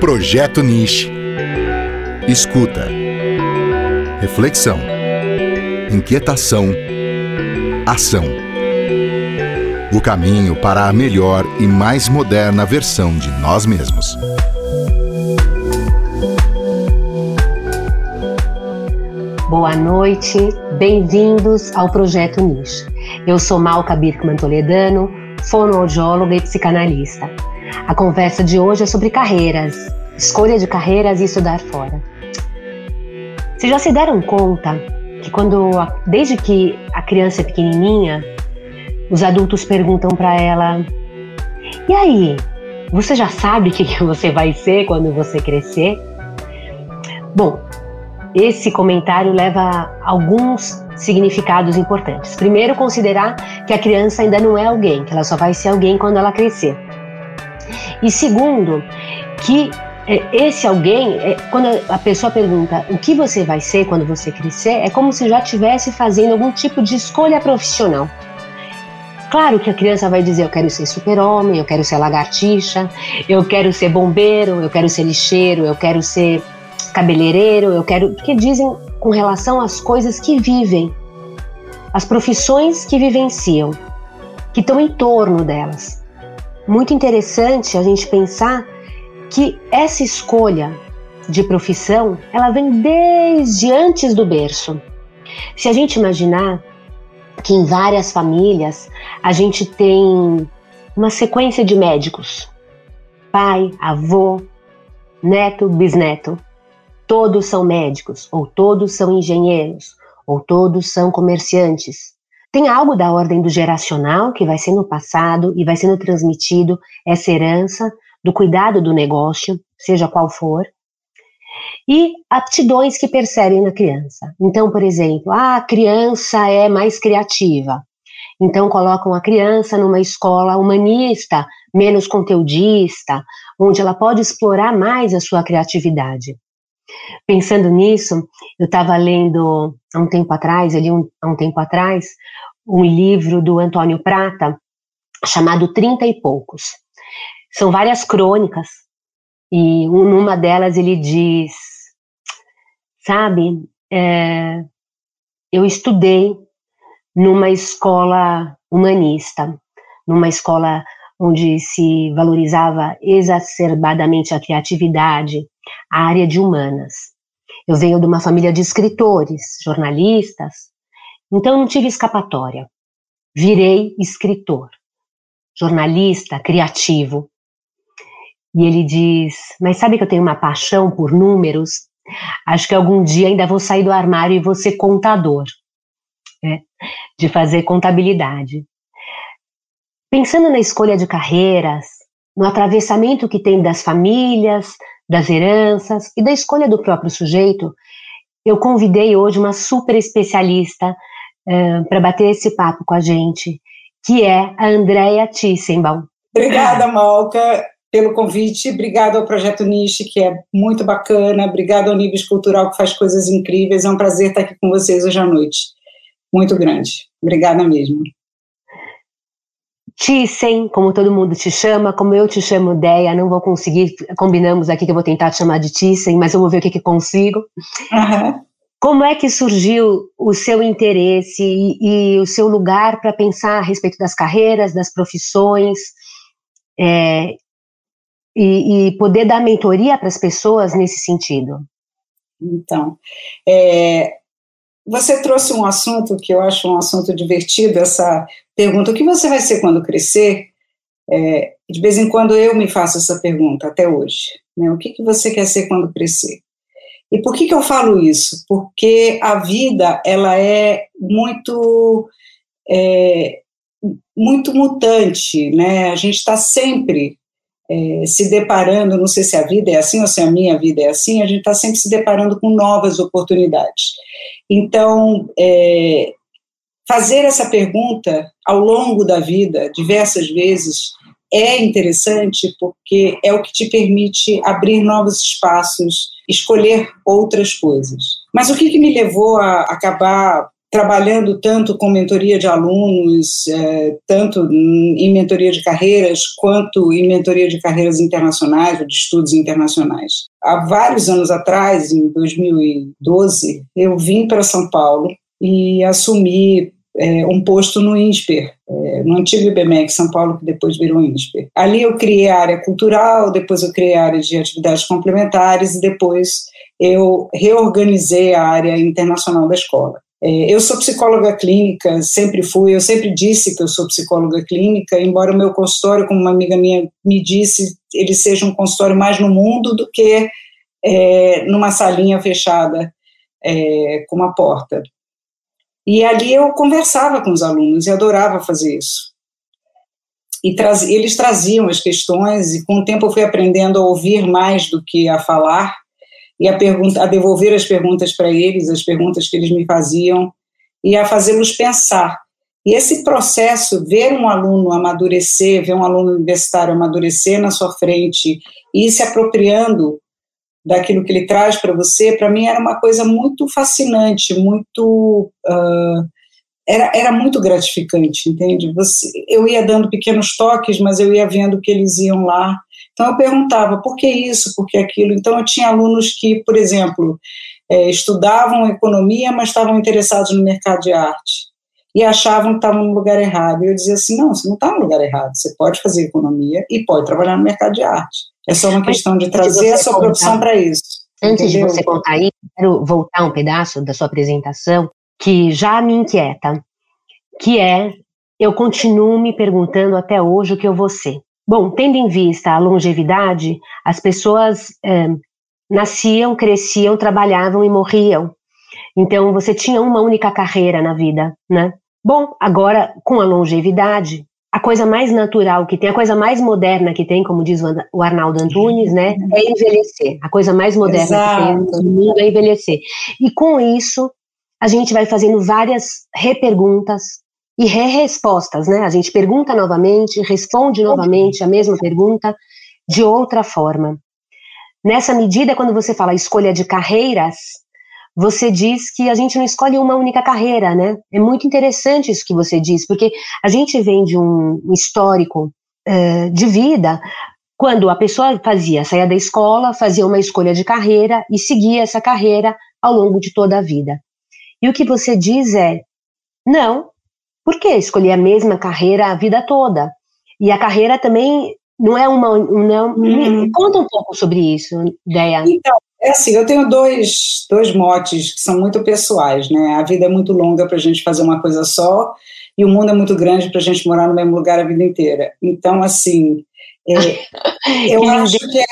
Projeto Niche. Escuta. Reflexão. Inquietação. Ação. O caminho para a melhor e mais moderna versão de nós mesmos. Boa noite, bem-vindos ao Projeto Niche. Eu sou Malca Birkman Toledano, fonoaudióloga e psicanalista. A conversa de hoje é sobre carreiras, escolha de carreiras e estudar fora. Vocês já se deram conta que quando, desde que a criança é pequenininha, os adultos perguntam para ela: "E aí, você já sabe o que você vai ser quando você crescer?" Bom, esse comentário leva alguns significados importantes. Primeiro, considerar que a criança ainda não é alguém, que ela só vai ser alguém quando ela crescer. E segundo, que é, esse alguém, é, quando a pessoa pergunta o que você vai ser quando você crescer, é como se já estivesse fazendo algum tipo de escolha profissional. Claro que a criança vai dizer: eu quero ser super-homem, eu quero ser lagartixa, eu quero ser bombeiro, eu quero ser lixeiro, eu quero ser cabeleireiro, eu quero. Porque dizem com relação às coisas que vivem, as profissões que vivenciam, que estão em torno delas. Muito interessante a gente pensar que essa escolha de profissão, ela vem desde antes do berço. Se a gente imaginar que em várias famílias a gente tem uma sequência de médicos, pai, avô, neto, bisneto, todos são médicos, ou todos são engenheiros, ou todos são comerciantes. Tem algo da ordem do geracional que vai sendo passado e vai sendo transmitido essa herança do cuidado do negócio, seja qual for, e aptidões que percebem na criança. Então, por exemplo, ah, a criança é mais criativa. Então colocam a criança numa escola humanista, menos conteudista, onde ela pode explorar mais a sua criatividade. Pensando nisso, eu estava lendo há um tempo atrás, ali um, há um tempo atrás, um livro do Antônio Prata chamado Trinta e Poucos. São várias crônicas e numa delas ele diz, sabe, é, eu estudei numa escola humanista, numa escola onde se valorizava exacerbadamente a criatividade, a área de humanas. Eu venho de uma família de escritores, jornalistas, então não tive escapatória. Virei escritor, jornalista, criativo. E ele diz: Mas sabe que eu tenho uma paixão por números? Acho que algum dia ainda vou sair do armário e vou ser contador, né? de fazer contabilidade. Pensando na escolha de carreiras, no atravessamento que tem das famílias, das heranças e da escolha do próprio sujeito, eu convidei hoje uma super especialista uh, para bater esse papo com a gente, que é a Andrea Tissenbaum. Obrigada, Malca, pelo convite. Obrigada ao Projeto Niche, que é muito bacana. Obrigada ao Nibis Cultural, que faz coisas incríveis. É um prazer estar aqui com vocês hoje à noite. Muito grande. Obrigada mesmo. Thyssen, como todo mundo te chama, como eu te chamo Deia, não vou conseguir, combinamos aqui que eu vou tentar te chamar de Thyssen, mas eu vou ver o que, que consigo. Uhum. Como é que surgiu o seu interesse e, e o seu lugar para pensar a respeito das carreiras, das profissões, é, e, e, poder dar mentoria para as pessoas nesse sentido? Então, é, você trouxe um assunto que eu acho um assunto divertido, essa pergunta: o que você vai ser quando crescer? É, de vez em quando eu me faço essa pergunta, até hoje. Né? O que, que você quer ser quando crescer? E por que, que eu falo isso? Porque a vida ela é muito é, muito mutante, né? A gente está sempre é, se deparando, não sei se a vida é assim ou se a minha vida é assim, a gente está sempre se deparando com novas oportunidades. Então, é, fazer essa pergunta ao longo da vida, diversas vezes, é interessante porque é o que te permite abrir novos espaços, escolher outras coisas. Mas o que, que me levou a acabar trabalhando tanto com mentoria de alunos, é, tanto em mentoria de carreiras, quanto em mentoria de carreiras internacionais, ou de estudos internacionais. Há vários anos atrás, em 2012, eu vim para São Paulo e assumi é, um posto no INSPER, é, no antigo IBMEC São Paulo, que depois virou INSPER. Ali eu criei a área cultural, depois eu criei a área de atividades complementares e depois eu reorganizei a área internacional da escola. É, eu sou psicóloga clínica, sempre fui, eu sempre disse que eu sou psicóloga clínica, embora o meu consultório, como uma amiga minha me disse, ele seja um consultório mais no mundo do que é, numa salinha fechada é, com uma porta. E ali eu conversava com os alunos e adorava fazer isso. E eles traziam as questões, e com o tempo eu fui aprendendo a ouvir mais do que a falar, e a, a devolver as perguntas para eles, as perguntas que eles me faziam, e a fazê-los pensar. E esse processo, ver um aluno amadurecer, ver um aluno universitário amadurecer na sua frente e se apropriando daquilo que ele traz para você, para mim era uma coisa muito fascinante, muito. Uh, era, era muito gratificante, entende? Você, eu ia dando pequenos toques, mas eu ia vendo que eles iam lá então eu perguntava por que isso, por que aquilo. Então eu tinha alunos que, por exemplo, é, estudavam economia, mas estavam interessados no mercado de arte e achavam que estavam no lugar errado. E eu dizia assim: não, você não está no lugar errado. Você pode fazer economia e pode trabalhar no mercado de arte. É só uma questão de trazer a sua contar, profissão para isso. Antes entendeu? de você contar isso, quero voltar um pedaço da sua apresentação que já me inquieta, que é eu continuo me perguntando até hoje o que eu vou ser. Bom, tendo em vista a longevidade, as pessoas é, nasciam, cresciam, trabalhavam e morriam. Então você tinha uma única carreira na vida, né? Bom, agora com a longevidade, a coisa mais natural que tem, a coisa mais moderna que tem, como diz o Arnaldo Antunes, né, é envelhecer. A coisa mais moderna Exato. que tem no mundo é envelhecer. E com isso, a gente vai fazendo várias reperguntas, e re-respostas, né? A gente pergunta novamente, responde novamente a mesma pergunta de outra forma. Nessa medida, quando você fala escolha de carreiras, você diz que a gente não escolhe uma única carreira, né? É muito interessante isso que você diz, porque a gente vem de um histórico uh, de vida quando a pessoa fazia, saía da escola, fazia uma escolha de carreira e seguia essa carreira ao longo de toda a vida. E o que você diz é: não, por que escolher a mesma carreira a vida toda? E a carreira também não é uma. Não, uhum. Conta um pouco sobre isso, ideia. Então, é assim, eu tenho dois, dois motes que são muito pessoais, né? A vida é muito longa para a gente fazer uma coisa só, e o mundo é muito grande para a gente morar no mesmo lugar a vida inteira. Então, assim, é, eu acho que é,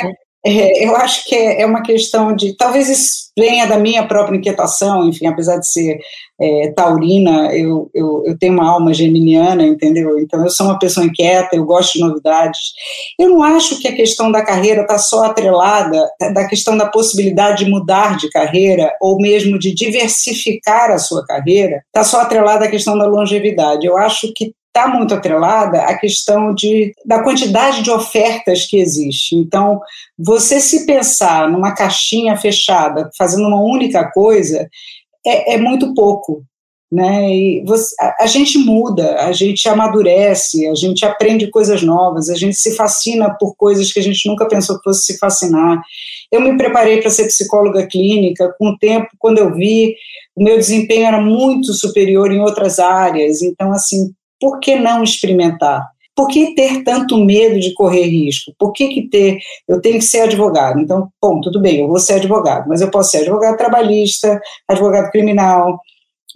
é, eu acho que é, é, uma questão de. Talvez isso venha da minha própria inquietação, enfim, apesar de ser é, taurina, eu, eu, eu, tenho uma alma geminiana, entendeu? Então eu sou uma pessoa inquieta, eu gosto de novidades. Eu não acho que a questão da carreira está só atrelada da questão da possibilidade de mudar de carreira ou mesmo de diversificar a sua carreira, está só atrelada à questão da longevidade. Eu acho que está muito atrelada à questão de, da quantidade de ofertas que existe. Então, você se pensar numa caixinha fechada, fazendo uma única coisa, é, é muito pouco. Né? E você, a, a, gente muda, a gente amadurece, a gente aprende coisas novas, a gente se fascina por coisas que a gente nunca pensou que fosse se fascinar. Eu me preparei para ser psicóloga clínica, com o tempo, quando eu vi, o meu desempenho era muito superior em outras áreas, então, assim, por que não experimentar? Por que ter tanto medo de correr risco? Por que, que ter. Eu tenho que ser advogado. Então, bom, tudo bem, eu vou ser advogado, mas eu posso ser advogado trabalhista, advogado criminal,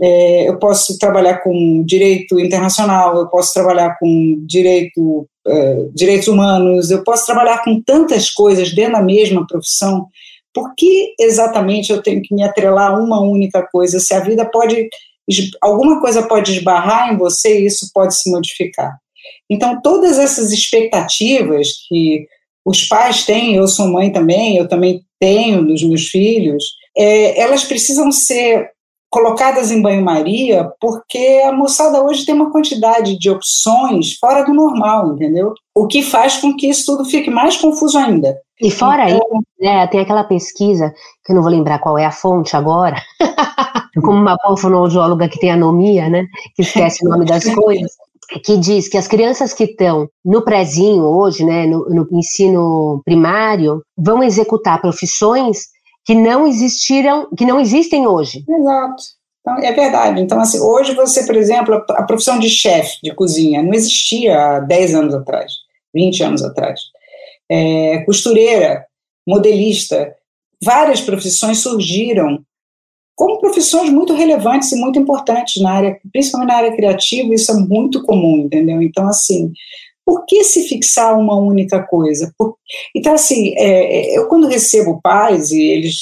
é, eu posso trabalhar com direito internacional, eu posso trabalhar com direito, é, direitos humanos, eu posso trabalhar com tantas coisas dentro da mesma profissão. Por que exatamente eu tenho que me atrelar a uma única coisa? Se a vida pode alguma coisa pode esbarrar em você e isso pode se modificar. Então, todas essas expectativas que os pais têm, eu sou mãe também, eu também tenho dos meus filhos, é, elas precisam ser colocadas em banho-maria porque a moçada hoje tem uma quantidade de opções fora do normal, entendeu? O que faz com que isso tudo fique mais confuso ainda. E fora então, isso, né, tem aquela pesquisa, que eu não vou lembrar qual é a fonte agora, como uma fonoaudióloga que tem anomia, né, que esquece o nome das coisas, que diz que as crianças que estão no prezinho hoje, né, no, no ensino primário, vão executar profissões que não existiram, que não existem hoje. Exato. Então, é verdade. Então, assim, hoje você, por exemplo, a profissão de chefe de cozinha não existia há 10 anos atrás, 20 anos atrás. É, costureira, modelista, várias profissões surgiram como profissões muito relevantes e muito importantes na área, principalmente na área criativa, isso é muito comum, entendeu? Então, assim, por que se fixar uma única coisa? Por... Então, assim, é, eu quando recebo pais e eles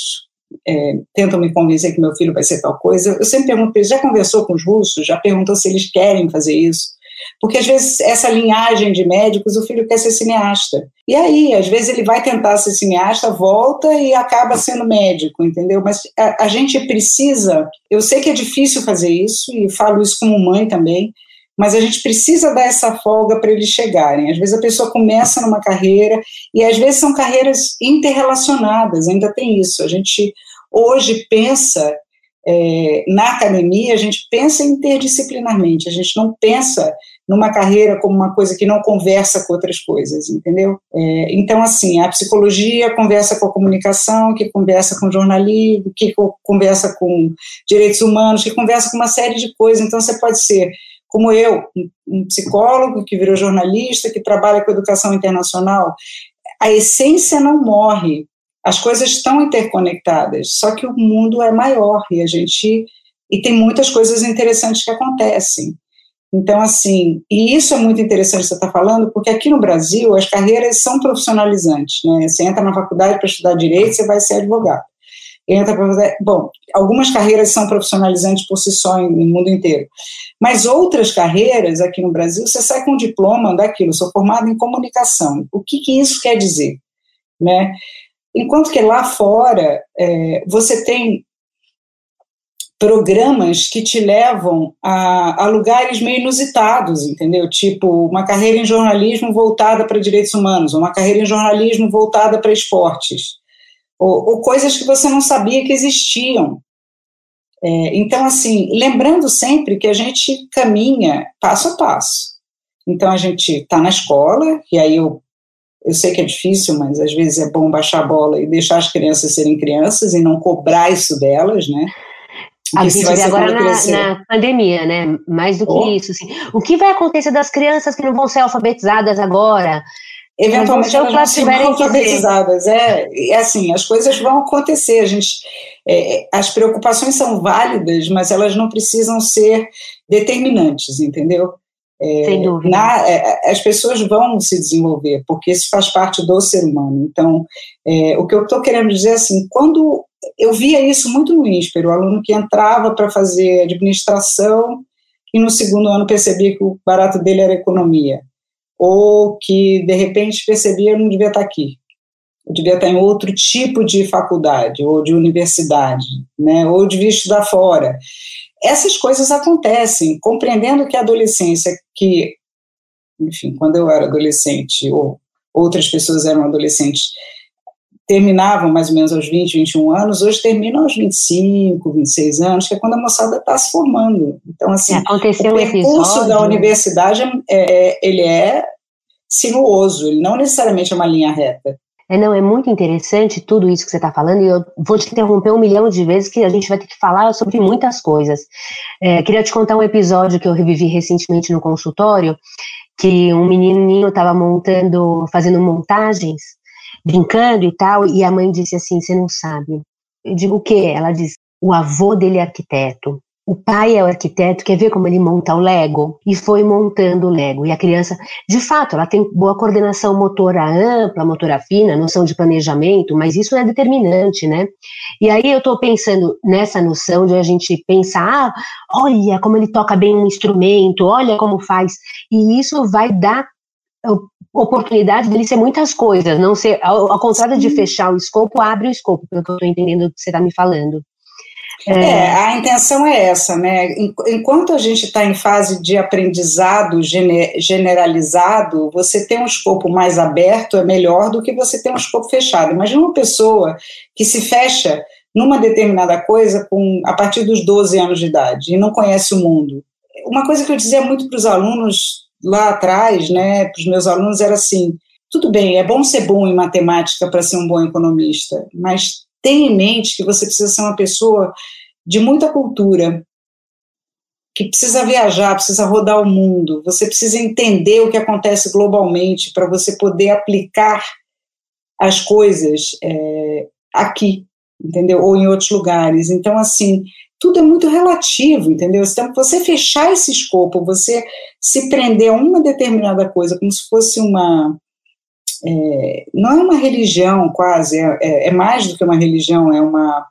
é, tentam me convencer que meu filho vai ser tal coisa, eu sempre pergunto já conversou com os russos? Já perguntou se eles querem fazer isso? Porque às vezes essa linhagem de médicos, o filho quer ser cineasta. E aí, às vezes ele vai tentar ser cineasta, volta e acaba sendo médico, entendeu? Mas a, a gente precisa, eu sei que é difícil fazer isso, e falo isso como mãe também, mas a gente precisa dar essa folga para eles chegarem. Às vezes a pessoa começa numa carreira e às vezes são carreiras interrelacionadas, ainda tem isso. A gente hoje pensa é, na academia, a gente pensa interdisciplinarmente, a gente não pensa numa carreira como uma coisa que não conversa com outras coisas, entendeu? É, então, assim, a psicologia conversa com a comunicação, que conversa com jornalismo, que conversa com direitos humanos, que conversa com uma série de coisas. Então, você pode ser como eu, um psicólogo que virou jornalista, que trabalha com educação internacional, a essência não morre. As coisas estão interconectadas, só que o mundo é maior e a gente e tem muitas coisas interessantes que acontecem. Então, assim, e isso é muito interessante você estar tá falando, porque aqui no Brasil as carreiras são profissionalizantes, né? Você entra na faculdade para estudar direito, você vai ser advogado. Entra para bom, algumas carreiras são profissionalizantes por si só no mundo inteiro, mas outras carreiras aqui no Brasil, você sai com um diploma daquilo, sou formado em comunicação. O que, que isso quer dizer, né? Enquanto que lá fora é, você tem programas que te levam a, a, lugares meio inusitados, entendeu? Tipo, uma carreira em jornalismo voltada para direitos humanos, uma carreira em jornalismo voltada para esportes, ou, ou coisas que você não sabia que existiam. É, então, assim, lembrando sempre que a gente caminha passo a passo. Então, a gente está na escola, e aí eu, eu sei que é difícil, mas às vezes é bom baixar a bola e deixar as crianças serem crianças e não cobrar isso delas, né? A gente vê agora na, na, pandemia, né? Mais do que oh. isso. Assim. O que vai acontecer das crianças que não vão ser alfabetizadas agora? Eventualmente elas vão ser alfabetizadas. É, é assim, as coisas vão acontecer. A gente, é, as preocupações são válidas, mas elas não precisam ser determinantes, entendeu? É, Sem dúvida. Na, é, as pessoas vão se desenvolver, porque isso faz parte do ser humano. Então, é, o que eu estou querendo dizer é assim, quando eu via isso muito no INSPER, o aluno que entrava para fazer administração e no segundo ano percebia que o barato dele era economia, ou que de repente percebia que não devia estar aqui, eu devia estar em outro tipo de faculdade ou de universidade, né, ou devia estudar fora. Essas coisas acontecem, compreendendo que a adolescência, que, enfim, quando eu era adolescente, ou outras pessoas eram adolescentes, terminavam mais ou menos aos 20, 21 anos, hoje terminam aos 25, 26 anos, que é quando a moçada está se formando. Então, assim, é, Aconteceu o percurso da universidade, é, é, ele é sinuoso, ele não necessariamente é uma linha reta. É, não, é muito interessante tudo isso que você está falando, e eu vou te interromper um milhão de vezes, que a gente vai ter que falar sobre muitas coisas. É, queria te contar um episódio que eu revivi recentemente no consultório, que um menininho estava montando, fazendo montagens, brincando e tal, e a mãe disse assim: Você não sabe. Eu digo o quê? Ela diz: O avô dele é arquiteto. O pai é o arquiteto, quer ver como ele monta o Lego? E foi montando o Lego. E a criança, de fato, ela tem boa coordenação motora ampla, motora fina, noção de planejamento, mas isso é determinante, né? E aí eu estou pensando nessa noção de a gente pensar, ah, olha como ele toca bem um instrumento, olha como faz. E isso vai dar oportunidade dele ser muitas coisas, não ser, ao, ao contrário de fechar o escopo, abre o escopo, pelo que eu estou entendendo do que você está me falando. É, é, a intenção é essa, né? Enquanto a gente está em fase de aprendizado generalizado, você ter um escopo mais aberto é melhor do que você ter um escopo fechado. Imagina uma pessoa que se fecha numa determinada coisa com a partir dos 12 anos de idade e não conhece o mundo. Uma coisa que eu dizia muito para os alunos lá atrás, né, para os meus alunos era assim: tudo bem, é bom ser bom em matemática para ser um bom economista, mas tenha em mente que você precisa ser uma pessoa de muita cultura, que precisa viajar, precisa rodar o mundo, você precisa entender o que acontece globalmente para você poder aplicar as coisas é, aqui, entendeu? Ou em outros lugares. Então, assim, tudo é muito relativo, entendeu? Então, você fechar esse escopo, você se prender a uma determinada coisa, como se fosse uma. É, não é uma religião, quase, é, é, é, mais do que uma religião, é uma.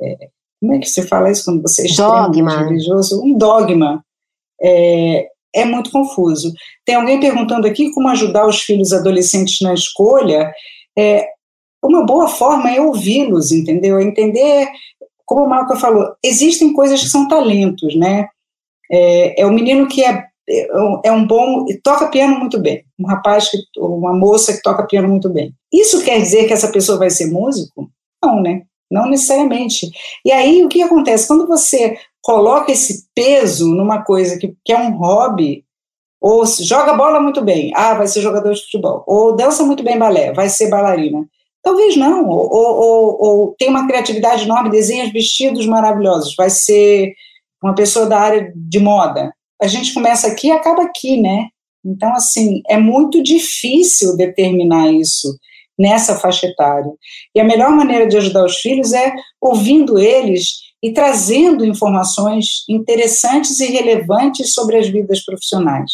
É, como é que você fala isso quando você é dogma. religioso? Um dogma. É, é muito confuso. Tem alguém perguntando aqui como ajudar os filhos adolescentes na escolha. É, uma boa forma é ouvi-los, entendeu? É entender, como o Marco falou, existem coisas que são talentos, né? É o menino que é, é um bom, toca piano muito bem, um rapaz, que, uma moça que toca piano muito bem. Isso quer dizer que essa pessoa vai ser músico? Não, né? Não necessariamente. E aí o que acontece? Quando você coloca esse peso numa coisa que, que é um hobby, ou joga bola muito bem, ah, vai ser jogador de futebol, ou dança muito bem balé, vai ser bailarina. Talvez não, ou, ou, ou tem uma criatividade enorme, desenha vestidos maravilhosos, vai ser uma pessoa da área de moda. A gente começa aqui e acaba aqui, né? Então, assim, é muito difícil determinar isso nessa faixa etária. E a melhor maneira de ajudar os filhos é ouvindo eles e trazendo informações interessantes e relevantes sobre as vidas profissionais.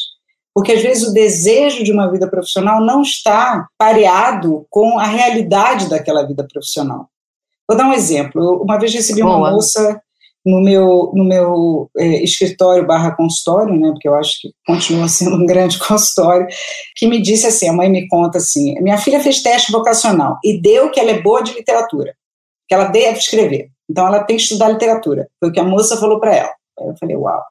Porque às vezes o desejo de uma vida profissional não está pareado com a realidade daquela vida profissional. Vou dar um exemplo. Uma vez recebi Boa. uma moça no meu, no meu é, escritório barra consultório, né, porque eu acho que continua sendo um grande consultório, que me disse assim, a mãe me conta assim, minha filha fez teste vocacional e deu que ela é boa de literatura, que ela deve escrever, então ela tem que estudar literatura, foi o que a moça falou para ela. Aí eu falei, uau,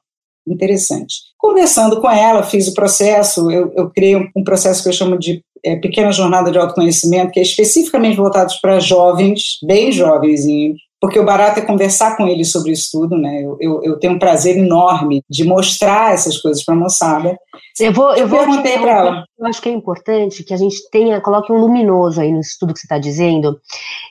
interessante. Conversando com ela, fiz o processo, eu, eu criei um, um processo que eu chamo de é, Pequena Jornada de Autoconhecimento, que é especificamente voltado para jovens, bem jovenzinhos, porque o barato é conversar com ele sobre isso tudo, né? Eu, eu, eu tenho um prazer enorme de mostrar essas coisas para a moçada. Eu vou, eu, eu vou perguntei para ela. Eu acho que é importante que a gente tenha, coloque um luminoso aí no estudo que você está dizendo,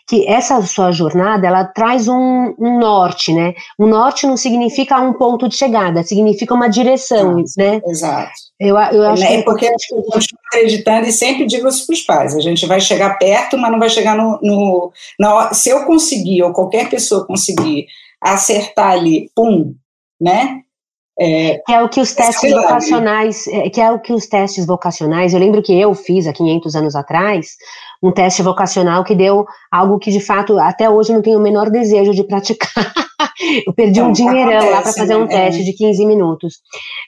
que essa sua jornada ela traz um, um, norte, né? Um norte não significa um ponto de chegada, significa uma direção, exato, né? Exato. Eu, eu acho é, que é porque eu continuo acreditando e sempre digo isso para os pais: a gente vai chegar perto, mas não vai chegar no, no, no. Se eu conseguir, ou qualquer pessoa conseguir acertar ali, pum, né? É, que é o que os testes vocacionais, é, que é o que os testes vocacionais, eu lembro que eu fiz há 500 anos atrás, um teste vocacional que deu algo que de fato até hoje eu não tenho o menor desejo de praticar. eu perdi um dinheirão acontece, lá para fazer um né? teste é. de 15 minutos.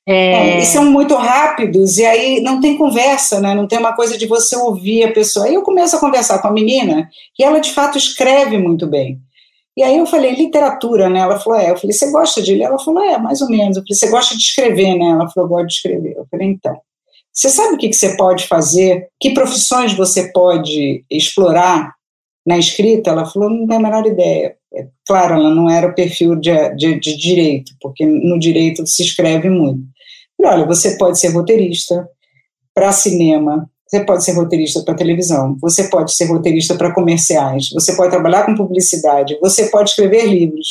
É... É, e são muito rápidos, e aí não tem conversa, né? Não tem uma coisa de você ouvir a pessoa. Aí eu começo a conversar com a menina, e ela de fato escreve muito bem. E aí eu falei, literatura, né? Ela falou, é. Eu falei, você gosta de ler? Ela falou, é, mais ou menos. Eu falei, você gosta de escrever, né? Ela falou, gosto de escrever. Eu falei, então. Você sabe o que, que você pode fazer? Que profissões você pode explorar na escrita? Ela falou, não tem a menor ideia. É, claro, ela não era o perfil de, de, de direito, porque no direito se escreve muito. falei, olha, você pode ser roteirista para cinema, você pode ser roteirista para televisão, você pode ser roteirista para comerciais, você pode trabalhar com publicidade, você pode escrever livros.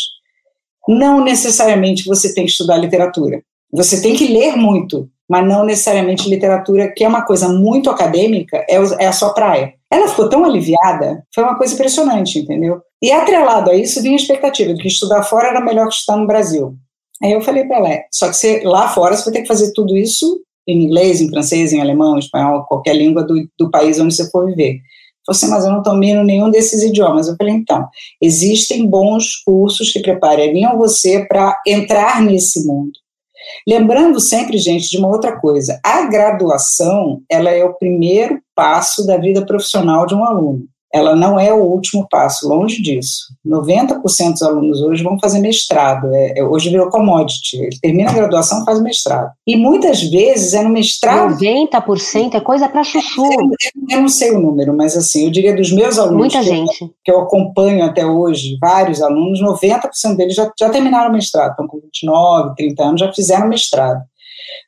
Não necessariamente você tem que estudar literatura. Você tem que ler muito, mas não necessariamente literatura, que é uma coisa muito acadêmica, é, é a sua praia. Ela ficou tão aliviada, foi uma coisa impressionante, entendeu? E atrelado a isso, vinha a expectativa de que estudar fora era melhor que estudar no Brasil. Aí eu falei para ela, é, só que você, lá fora você vai ter que fazer tudo isso em inglês, em francês, em alemão, em espanhol, qualquer língua do, do país onde você for viver. Você, mas eu não domino nenhum desses idiomas. Eu falei, então, existem bons cursos que preparariam você para entrar nesse mundo. Lembrando sempre, gente, de uma outra coisa. A graduação, ela é o primeiro passo da vida profissional de um aluno. Ela não é o último passo, longe disso. 90% dos alunos hoje vão fazer mestrado, é, é, hoje virou commodity, ele termina a graduação faz mestrado. E muitas vezes é no mestrado... 90% é coisa para chuchu. Eu, eu, não sei o número, mas assim, eu diria dos meus alunos... Muita que gente. Eu, que eu acompanho até hoje, vários alunos, 90% deles já, já terminaram o mestrado, estão com 29, 30 anos, já fizeram mestrado.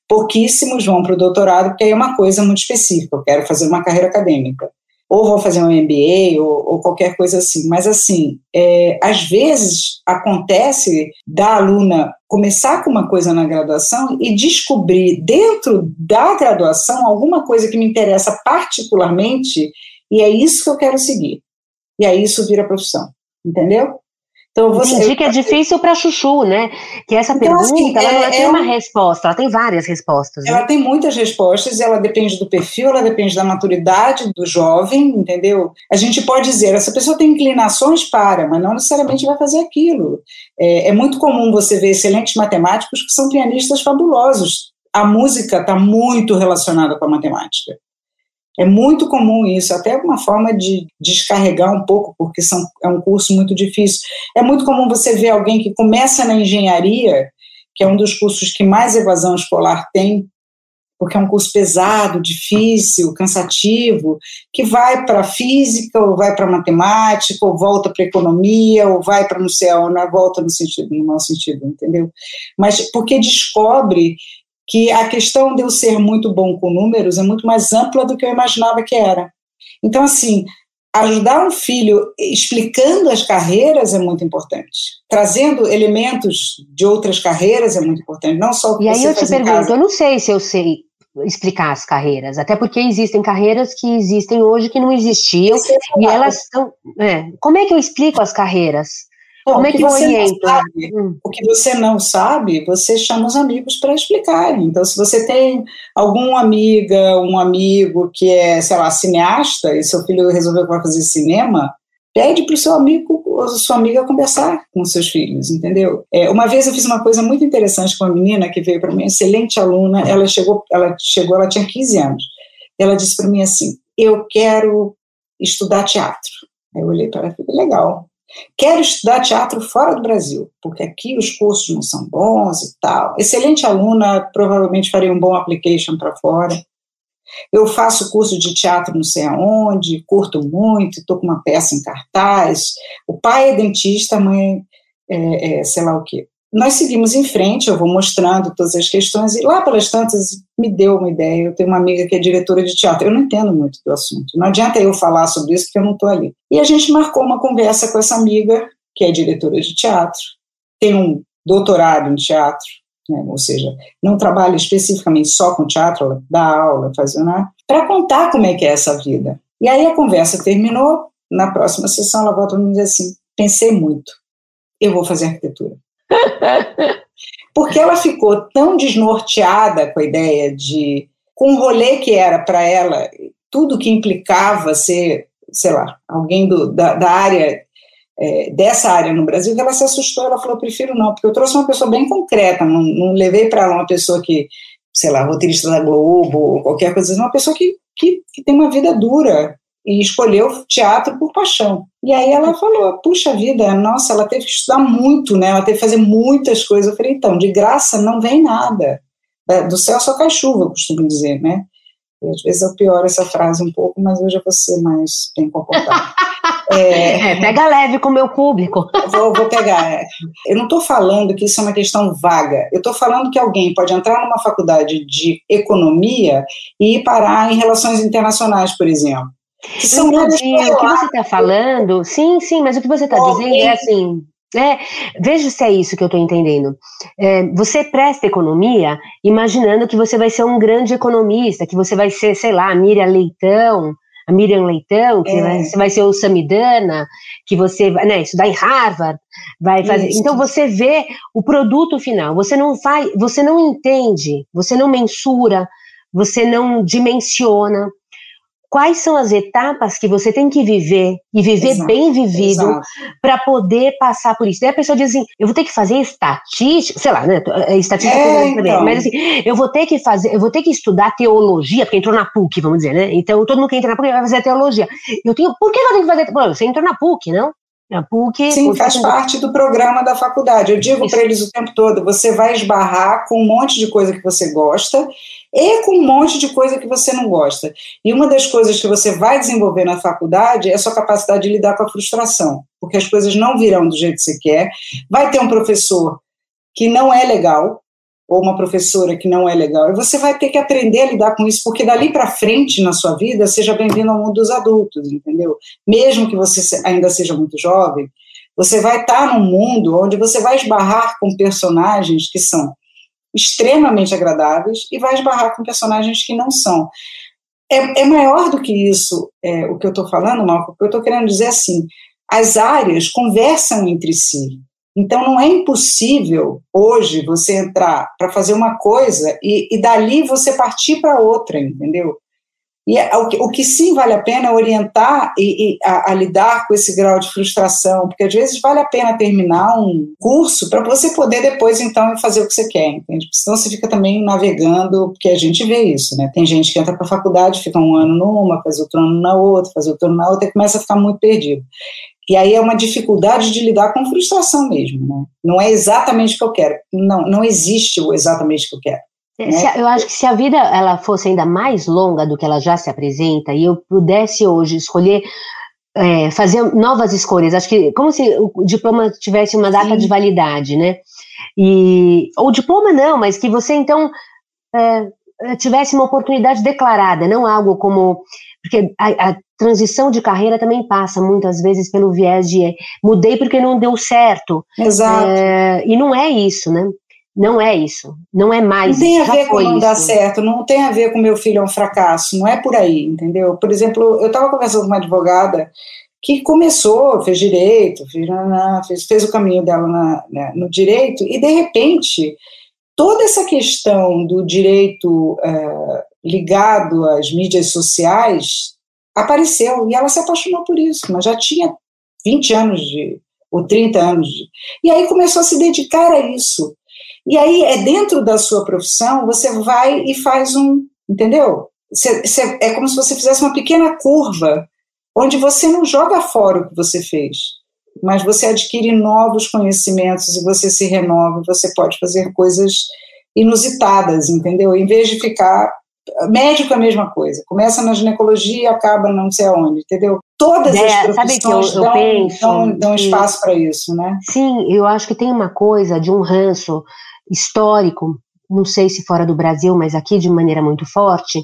Pouquíssimos vão para o doutorado, porque aí é uma coisa muito específica, eu quero fazer uma carreira acadêmica ou vou fazer um MBA ou, ou qualquer coisa assim. Mas assim, é, às vezes acontece da aluna começar com uma coisa na graduação e descobrir dentro da graduação alguma coisa que me interessa particularmente e é isso que eu quero seguir. E aí isso vira profissão, entendeu? Então, você, Entendi que é difícil para Chuchu, né? Que essa então, pergunta assim, ela é, não tem é uma resposta, ela tem várias respostas. Ela né? tem muitas respostas, ela depende do perfil, ela depende da maturidade do jovem, entendeu? A gente pode dizer, essa pessoa tem inclinações para, mas não necessariamente vai fazer aquilo. É, é muito comum você ver excelentes matemáticos que são pianistas fabulosos. A música está muito relacionada com a matemática. É muito comum isso, até uma forma de descarregar um pouco, porque são, é um curso muito difícil. É muito comum você ver alguém que começa na engenharia, que é um dos cursos que mais evasão escolar tem, porque é um curso pesado, difícil, cansativo, que vai para física, ou vai para matemática, ou volta para economia, ou vai para não sei volta no sentido, no mau sentido, entendeu? Mas porque descobre que a questão de eu ser muito bom com números é muito mais ampla do que eu imaginava que era. Então, assim, ajudar um filho explicando as carreiras é muito importante. Trazendo elementos de outras carreiras é muito importante, não só o que E aí eu te pergunto, eu não sei se eu sei explicar as carreiras, até porque existem carreiras que existem hoje que não existiam e elas estão. É, como é que eu explico as carreiras? Bom, Como é que, que orienta? Sabe, hum. O que você não sabe, você chama os amigos para explicarem. Então, se você tem alguma amiga, um amigo que é, sei lá, cineasta, e seu filho resolveu que vai fazer cinema, pede para o seu amigo ou sua amiga conversar com seus filhos, entendeu? É, uma vez eu fiz uma coisa muito interessante com uma menina que veio para mim, excelente aluna, ela chegou, ela chegou, ela tinha 15 anos. Ela disse para mim assim: "Eu quero estudar teatro". Aí eu olhei para ela e falei: "Legal. Quero estudar teatro fora do Brasil, porque aqui os cursos não são bons e tal. Excelente aluna, provavelmente faria um bom application para fora. Eu faço curso de teatro não sei aonde, curto muito, estou com uma peça em cartaz. O pai é dentista, a mãe é, é sei lá o quê. Nós seguimos em frente, eu vou mostrando todas as questões, e lá pelas tantas me deu uma ideia. Eu tenho uma amiga que é diretora de teatro, eu não entendo muito do assunto, não adianta eu falar sobre isso porque eu não estou ali. E a gente marcou uma conversa com essa amiga, que é diretora de teatro, tem um doutorado em teatro, né, ou seja, não trabalha especificamente só com teatro, ela dá aula, faz né, para contar como é que é essa vida. E aí a conversa terminou, na próxima sessão ela volta e me diz assim: pensei muito, eu vou fazer arquitetura. Porque ela ficou tão desnorteada com a ideia de. com o rolê que era para ela, tudo que implicava ser, sei lá, alguém do, da, da área é, dessa área no Brasil que ela se assustou, ela falou, prefiro não, porque eu trouxe uma pessoa bem concreta, não, não levei para ela uma pessoa que, sei lá, roteirista da Globo, ou qualquer coisa, uma pessoa que, que, que, tem uma vida dura, e escolheu teatro por paixão. E aí ela falou: puxa vida, nossa, ela teve que estudar muito, né? Ela teve que fazer muitas coisas. Eu falei: então, de graça não vem nada. É, do céu só cai chuva, eu costumo dizer, né? E às vezes eu pioro essa frase um pouco, mas hoje eu vou ser mais bem comportada. É, é, pega leve com o meu público. Vou, vou pegar. É. Eu não estou falando que isso é uma questão vaga. Eu estou falando que alguém pode entrar numa faculdade de economia e ir parar em relações internacionais, por exemplo. São o que você está falando, sim, sim, mas o que você está dizendo é assim, é, veja se é isso que eu estou entendendo. É, você presta economia imaginando que você vai ser um grande economista, que você vai ser, sei lá, a Miriam Leitão, a Miriam Leitão, que é. vai, você vai ser o Samidana, que você vai né, estudar em Harvard, vai fazer. Isso. Então você vê o produto final, você não faz, você não entende, você não mensura, você não dimensiona quais são as etapas que você tem que viver e viver exato, bem vivido para poder passar por isso. Daí a pessoa diz assim: eu vou ter que fazer estatística, sei lá, né? É, estatística é, então. mas assim, eu vou ter que fazer, eu vou ter que estudar teologia, porque entrou na PUC, vamos dizer, né? Então todo mundo que entra na PUC vai fazer teologia. Eu tenho, por que eu tenho que fazer? Pô, você entrou na PUC, não? A PUC. Sim, faz parte do programa da faculdade. Eu digo para eles o tempo todo: você vai esbarrar com um monte de coisa que você gosta e com um monte de coisa que você não gosta. E uma das coisas que você vai desenvolver na faculdade é a sua capacidade de lidar com a frustração, porque as coisas não virão do jeito que você quer. Vai ter um professor que não é legal, ou uma professora que não é legal, e você vai ter que aprender a lidar com isso, porque dali para frente na sua vida, seja bem-vindo ao mundo dos adultos, entendeu? Mesmo que você ainda seja muito jovem, você vai estar num mundo onde você vai esbarrar com personagens que são extremamente agradáveis e vai esbarrar com personagens que não são. É, é maior do que isso é, o que eu estou falando, Marco, o que eu estou querendo dizer assim, as áreas conversam entre si. Então não é impossível hoje você entrar para fazer uma coisa e, e dali você partir para outra, entendeu? E é, o que, o que, sim vale a pena é orientar e, e a, a, lidar com esse grau de frustração, porque às vezes vale a pena terminar um curso para você poder depois então fazer o que você quer, entende? Porque senão você fica também navegando, porque a gente vê isso, né? Tem gente que entra para a faculdade, fica um ano numa, faz outro ano na outra, faz outro ano na outra e começa a ficar muito perdido. E aí é uma dificuldade de lidar com frustração mesmo, né? Não é exatamente o que eu quero. Não, não existe o exatamente o que eu quero. É, eu acho que se a vida ela fosse ainda mais longa do que ela já se apresenta e eu pudesse hoje escolher é, fazer novas escolhas, acho que como se o diploma tivesse uma data Sim. de validade, né? E ou diploma não, mas que você então é, tivesse uma oportunidade declarada, não algo como porque a, a, transição de carreira também passa muitas vezes pelo viés de mudei porque não deu certo. Exato. É, e não é isso, né? Não é isso, não é mais. Não tem a ver com não isso. dar certo, não tem a ver com meu filho é um fracasso, não é por aí, entendeu? Por exemplo, eu estava conversando com uma advogada que começou, fez direito, fez, fez o caminho dela na, né, no direito, e de repente, toda essa questão do direito é, ligado às mídias sociais apareceu, e ela se apaixonou por isso, mas já tinha 20 anos de, ou 30 anos de, e aí começou a se dedicar a isso. E aí é dentro da sua profissão, você vai e faz um, entendeu? Você, você, é como se você fizesse uma pequena curva, onde você não joga fora o que você fez, mas você adquire novos conhecimentos e você se renova, você pode fazer coisas inusitadas, entendeu? Em vez de ficar médico é a mesma coisa, começa na ginecologia e acaba não sei aonde, entendeu? Todas é, as profissões eu, eu dão, penso dão, dão espaço para isso, né? Sim, eu acho que tem uma coisa de um ranço histórico, não sei se fora do Brasil, mas aqui de maneira muito forte,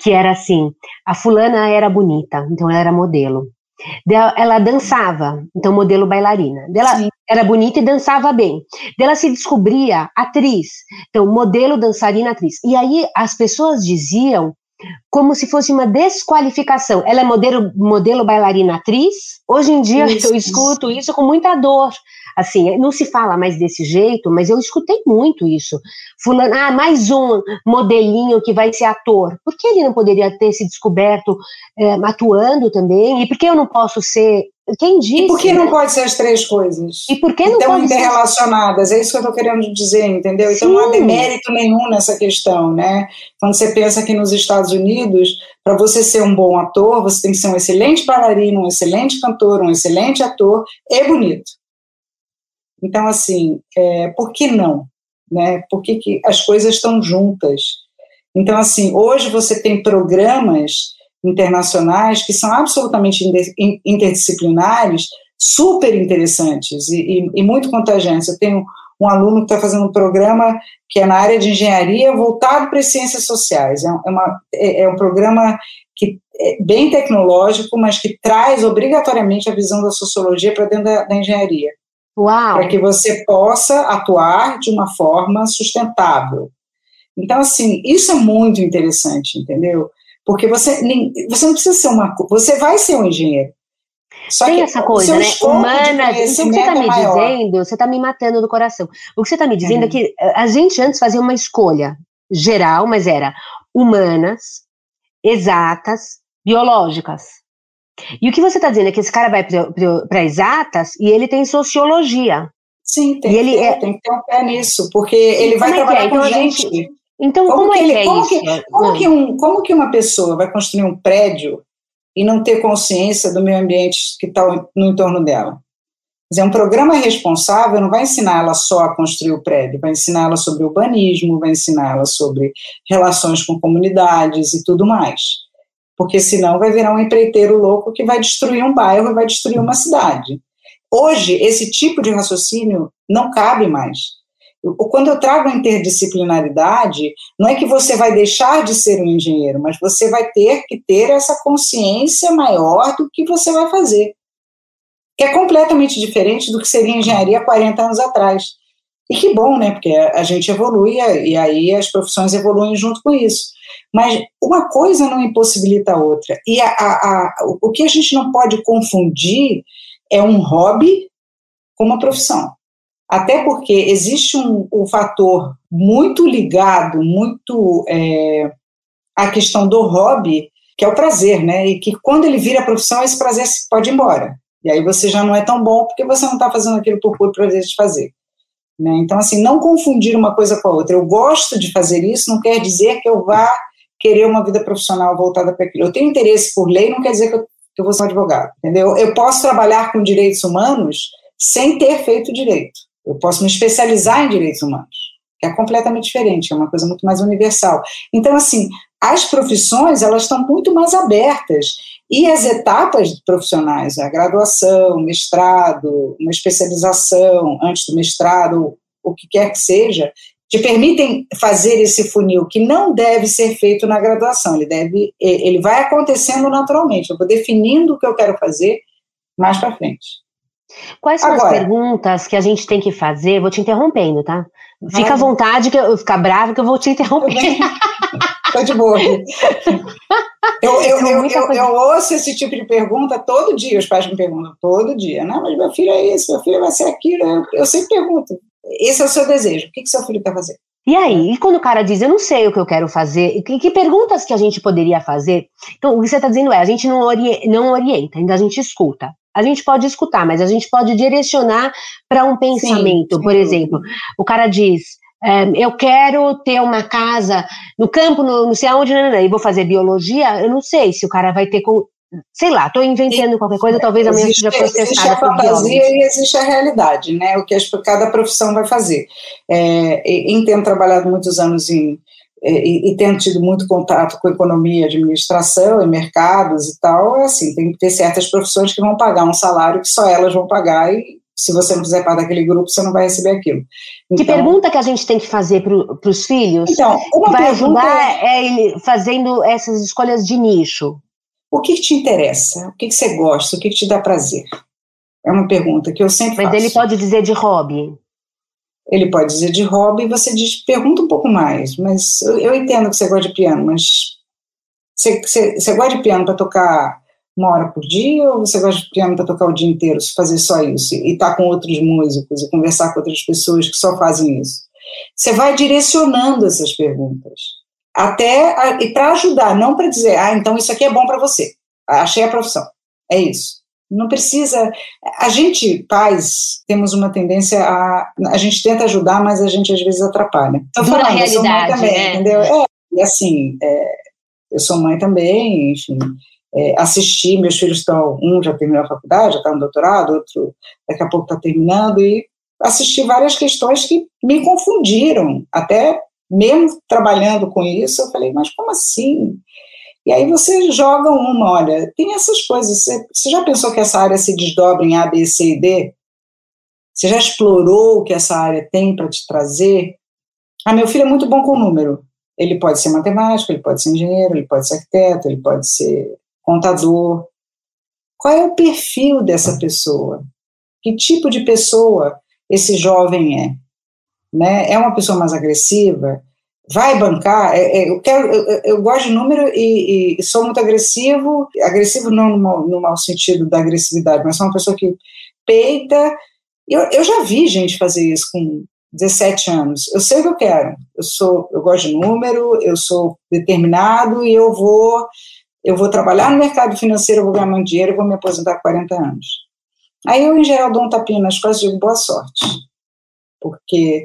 que era assim: a fulana era bonita, então ela era modelo. Ela dançava, então modelo bailarina. Ela era bonita e dançava bem. Ela se descobria atriz, então modelo, dançarina, atriz. E aí as pessoas diziam como se fosse uma desqualificação. Ela é modelo, modelo bailarina atriz. Hoje em dia isso, eu escuto isso. isso com muita dor. Assim, não se fala mais desse jeito, mas eu escutei muito isso. Fulano, ah, mais um modelinho que vai ser ator. Por que ele não poderia ter se descoberto é, atuando também? E por que eu não posso ser quem disse? E por que não pode ser as três coisas? E por que não Estão interrelacionadas, ser... é isso que eu estou querendo dizer, entendeu? Sim. Então não há demérito nenhum nessa questão, né? Quando você pensa que nos Estados Unidos, para você ser um bom ator, você tem que ser um excelente bailarino, um excelente cantor, um excelente ator e bonito. Então, assim, é, por que não? Né? Por que, que as coisas estão juntas? Então, assim, hoje você tem programas internacionais que são absolutamente interdisciplinares, super interessantes e, e, e muito contagiantes. Eu tenho um aluno que está fazendo um programa que é na área de engenharia voltado para as ciências sociais. É, é, uma, é, é um programa que é bem tecnológico, mas que traz obrigatoriamente a visão da sociologia para dentro da, da engenharia. Para que você possa atuar de uma forma sustentável. Então, assim, isso é muito interessante, entendeu? Porque você, você não precisa ser uma. Você vai ser um engenheiro. Só Tem essa coisa, né? Humana, o que você está me é dizendo, você está me matando do coração. O que você está me dizendo é. é que eh, a gente antes fazia uma escolha geral, mas era humanas, exatas, biológicas. E o que você está dizendo é que esse cara vai para exatas e ele tem sociologia. Sim, tem, e ele é... tem que ter um pé nisso, porque ele vai é trabalhar é? com então, gente. gente. Então, como, como é ele, é como isso? Que, como, que um, como que uma pessoa vai construir um prédio e não ter consciência do meio ambiente que está no entorno dela? Quer dizer, um programa responsável não vai ensinar ela só a construir o prédio, vai ensinar ela sobre urbanismo, vai ensinar ela sobre relações com comunidades e tudo mais. Porque senão vai virar um empreiteiro louco que vai destruir um bairro e vai destruir uma cidade. Hoje, esse tipo de raciocínio não cabe mais. Quando eu trago a interdisciplinaridade, não é que você vai deixar de ser um engenheiro, mas você vai ter que ter essa consciência maior do que você vai fazer que é completamente diferente do que seria engenharia 40 anos atrás. E que bom, né? Porque a gente evolui e aí as profissões evoluem junto com isso. Mas uma coisa não impossibilita a outra. E a, a, a, o que a gente não pode confundir é um hobby com uma profissão. Até porque existe um, um fator muito ligado, muito é, à questão do hobby, que é o prazer, né? E que quando ele vira profissão, esse prazer pode ir embora. E aí você já não é tão bom porque você não está fazendo aquilo por puro prazer de fazer. Né? Então, assim, não confundir uma coisa com a outra. Eu gosto de fazer isso, não quer dizer que eu vá querer uma vida profissional voltada para aquilo. Eu tenho interesse por lei, não quer dizer que eu, que eu vou ser um advogado, entendeu? Eu posso trabalhar com direitos humanos sem ter feito direito. Eu posso me especializar em direitos humanos, que é completamente diferente, é uma coisa muito mais universal. Então, assim, as profissões, elas estão muito mais abertas e as etapas profissionais, a graduação, mestrado, uma especialização antes do mestrado, o que quer que seja, te permitem fazer esse funil que não deve ser feito na graduação, ele deve, ele vai acontecendo naturalmente. Eu vou definindo o que eu quero fazer mais para frente. Quais são Agora, as perguntas que a gente tem que fazer? Vou te interrompendo, tá? Fica à vontade que eu ficar brava que eu vou te interromper. Estou de boa. Eu, eu, eu, eu, eu, ouço esse tipo de pergunta todo dia, os pais me perguntam, todo dia. Não, mas meu filho é isso, meu filho vai ser aquilo. Eu, eu sempre pergunto. Esse é o seu desejo. O que, que seu filho quer fazer? E aí, e quando o cara diz, eu não sei o que eu quero fazer, que, que perguntas que a gente poderia fazer? Então, o que você está dizendo é, a gente não, ori não orienta, ainda a gente escuta. A gente pode escutar, mas a gente pode direcionar para um pensamento. Sim, Por exemplo, o cara diz, é, eu quero ter uma casa no campo, no, não sei aonde, não, não, não, e vou fazer biologia, eu não sei se o cara vai ter com, sei lá, estou inventando qualquer coisa, talvez amanhã existe, seja processada existe a fantasia e existe a realidade, né? O que cada profissão vai fazer. É, em tendo trabalhado muitos anos em e, e tendo tido muito contato com economia, administração e mercados e tal, é assim, tem que ter certas profissões que vão pagar um salário que só elas vão pagar e se você não fizer parte daquele grupo, você não vai receber aquilo. Então, que pergunta que a gente tem que fazer para os filhos? Então, uma vai ajudar é ele fazendo essas escolhas de nicho. O que, te interessa? O que, que você gosta? O que, que te dá prazer? É uma pergunta que eu sempre Mas faço. ele pode dizer de hobby. Ele pode dizer de hobby você diz, pergunta um pouco mais. Mas eu, eu entendo que você gosta de piano, mas você, você, você gosta de piano para tocar uma hora por dia ou você gosta de piano para tocar o dia inteiro, fazer só isso e estar tá com outros músicos e conversar com outras pessoas que só fazem isso? Você vai direcionando essas perguntas até e para ajudar, não para dizer, ah, então isso aqui é bom para você. Achei a profissão. É isso. Não precisa. A gente, pais, temos uma tendência a. A gente tenta ajudar, mas a gente às vezes atrapalha. Então, falando, realidade, eu sou mãe também, né? entendeu? É, e assim, é, eu sou mãe também, enfim é, assistir, meus filhos estão, um já terminou a faculdade, já está no doutorado, outro daqui a pouco está terminando, e assisti várias questões que me confundiram, até mesmo trabalhando com isso, eu falei, mas como assim? E aí você joga uma, olha, tem essas coisas, você, você já pensou que essa área se desdobra em A, B, C e D? Você já explorou o que essa área tem para te trazer? Ah, meu filho é muito bom com número. Ele pode ser matemático, ele pode ser engenheiro, ele pode ser arquiteto, ele pode ser contador. Qual é o perfil dessa pessoa? Que tipo de pessoa esse jovem é? Né? É uma pessoa mais agressiva? Vai bancar? É, é, eu, quero, eu, eu, gosto de número e, e, sou muito agressivo, agressivo não no, mau, no mau sentido da agressividade, mas sou uma pessoa que peita. Eu, eu já vi gente fazer isso com 17 anos. Eu sei o que eu quero. Eu sou, eu gosto de número, eu sou determinado e eu vou eu vou trabalhar no mercado financeiro, eu vou ganhar muito dinheiro, eu vou me aposentar com 40 anos. Aí eu, em geral, dou um tapinha nas costas e digo boa sorte. Porque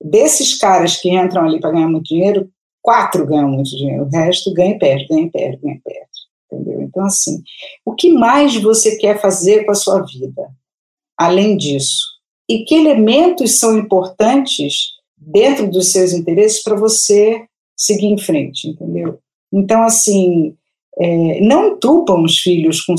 desses caras que entram ali para ganhar muito dinheiro, quatro ganham muito dinheiro, o resto ganha e perde, ganha e perde, ganha e perde. Entendeu? Então, assim, o que mais você quer fazer com a sua vida, além disso? E que elementos são importantes dentro dos seus interesses para você seguir em frente, entendeu? Então, assim, é, não entupam os filhos com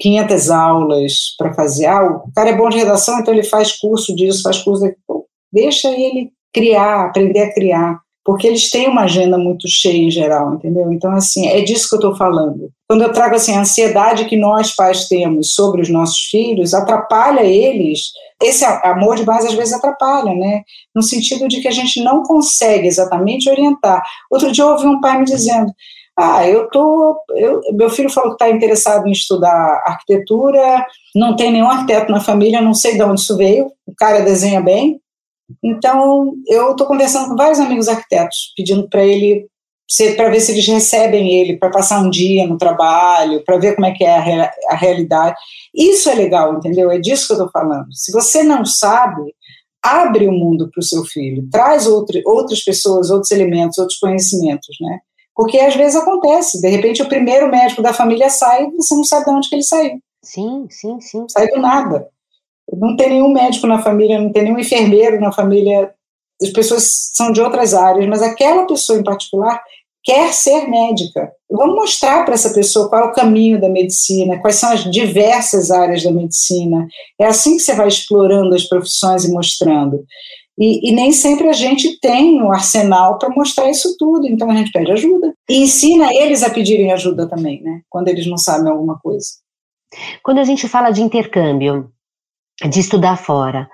500 aulas para fazer. Ah, o cara é bom de redação, então ele faz curso disso, faz curso daquilo. Deixa ele criar, aprender a criar porque eles têm uma agenda muito cheia em geral, entendeu? Então, assim, é disso que eu estou falando. Quando eu trago, assim, a ansiedade que nós pais temos sobre os nossos filhos, atrapalha eles, esse amor demais às vezes atrapalha, né? No sentido de que a gente não consegue exatamente orientar. Outro dia eu ouvi um pai me dizendo, ah, eu tô, eu, meu filho falou que está interessado em estudar arquitetura, não tem nenhum arquiteto na família, não sei de onde isso veio, o cara desenha bem, então, eu estou conversando com vários amigos arquitetos, pedindo para ele para ver se eles recebem ele para passar um dia no trabalho, para ver como é que é a, a, realidade. Isso é legal, entendeu? É disso que eu estou falando. Se você não sabe, abre o mundo para o seu filho, traz outro, outras pessoas, outros elementos, outros conhecimentos, né? Porque às vezes acontece, de repente o primeiro médico da família sai e você não sabe de onde que ele saiu. Sim, sim, sim. Sai do nada. Não tem nenhum médico na família, não tem nenhum enfermeiro na família, as pessoas são de outras áreas, mas aquela pessoa em particular quer ser médica. Vamos mostrar para essa pessoa qual é o caminho da medicina, quais são as diversas áreas da medicina. É assim que você vai explorando as profissões e mostrando. E, e nem sempre a gente tem o arsenal para mostrar isso tudo, então a gente pede ajuda. E ensina eles a pedirem ajuda também, né? Quando eles não sabem alguma coisa. Quando a gente fala de intercâmbio, de estudar fora.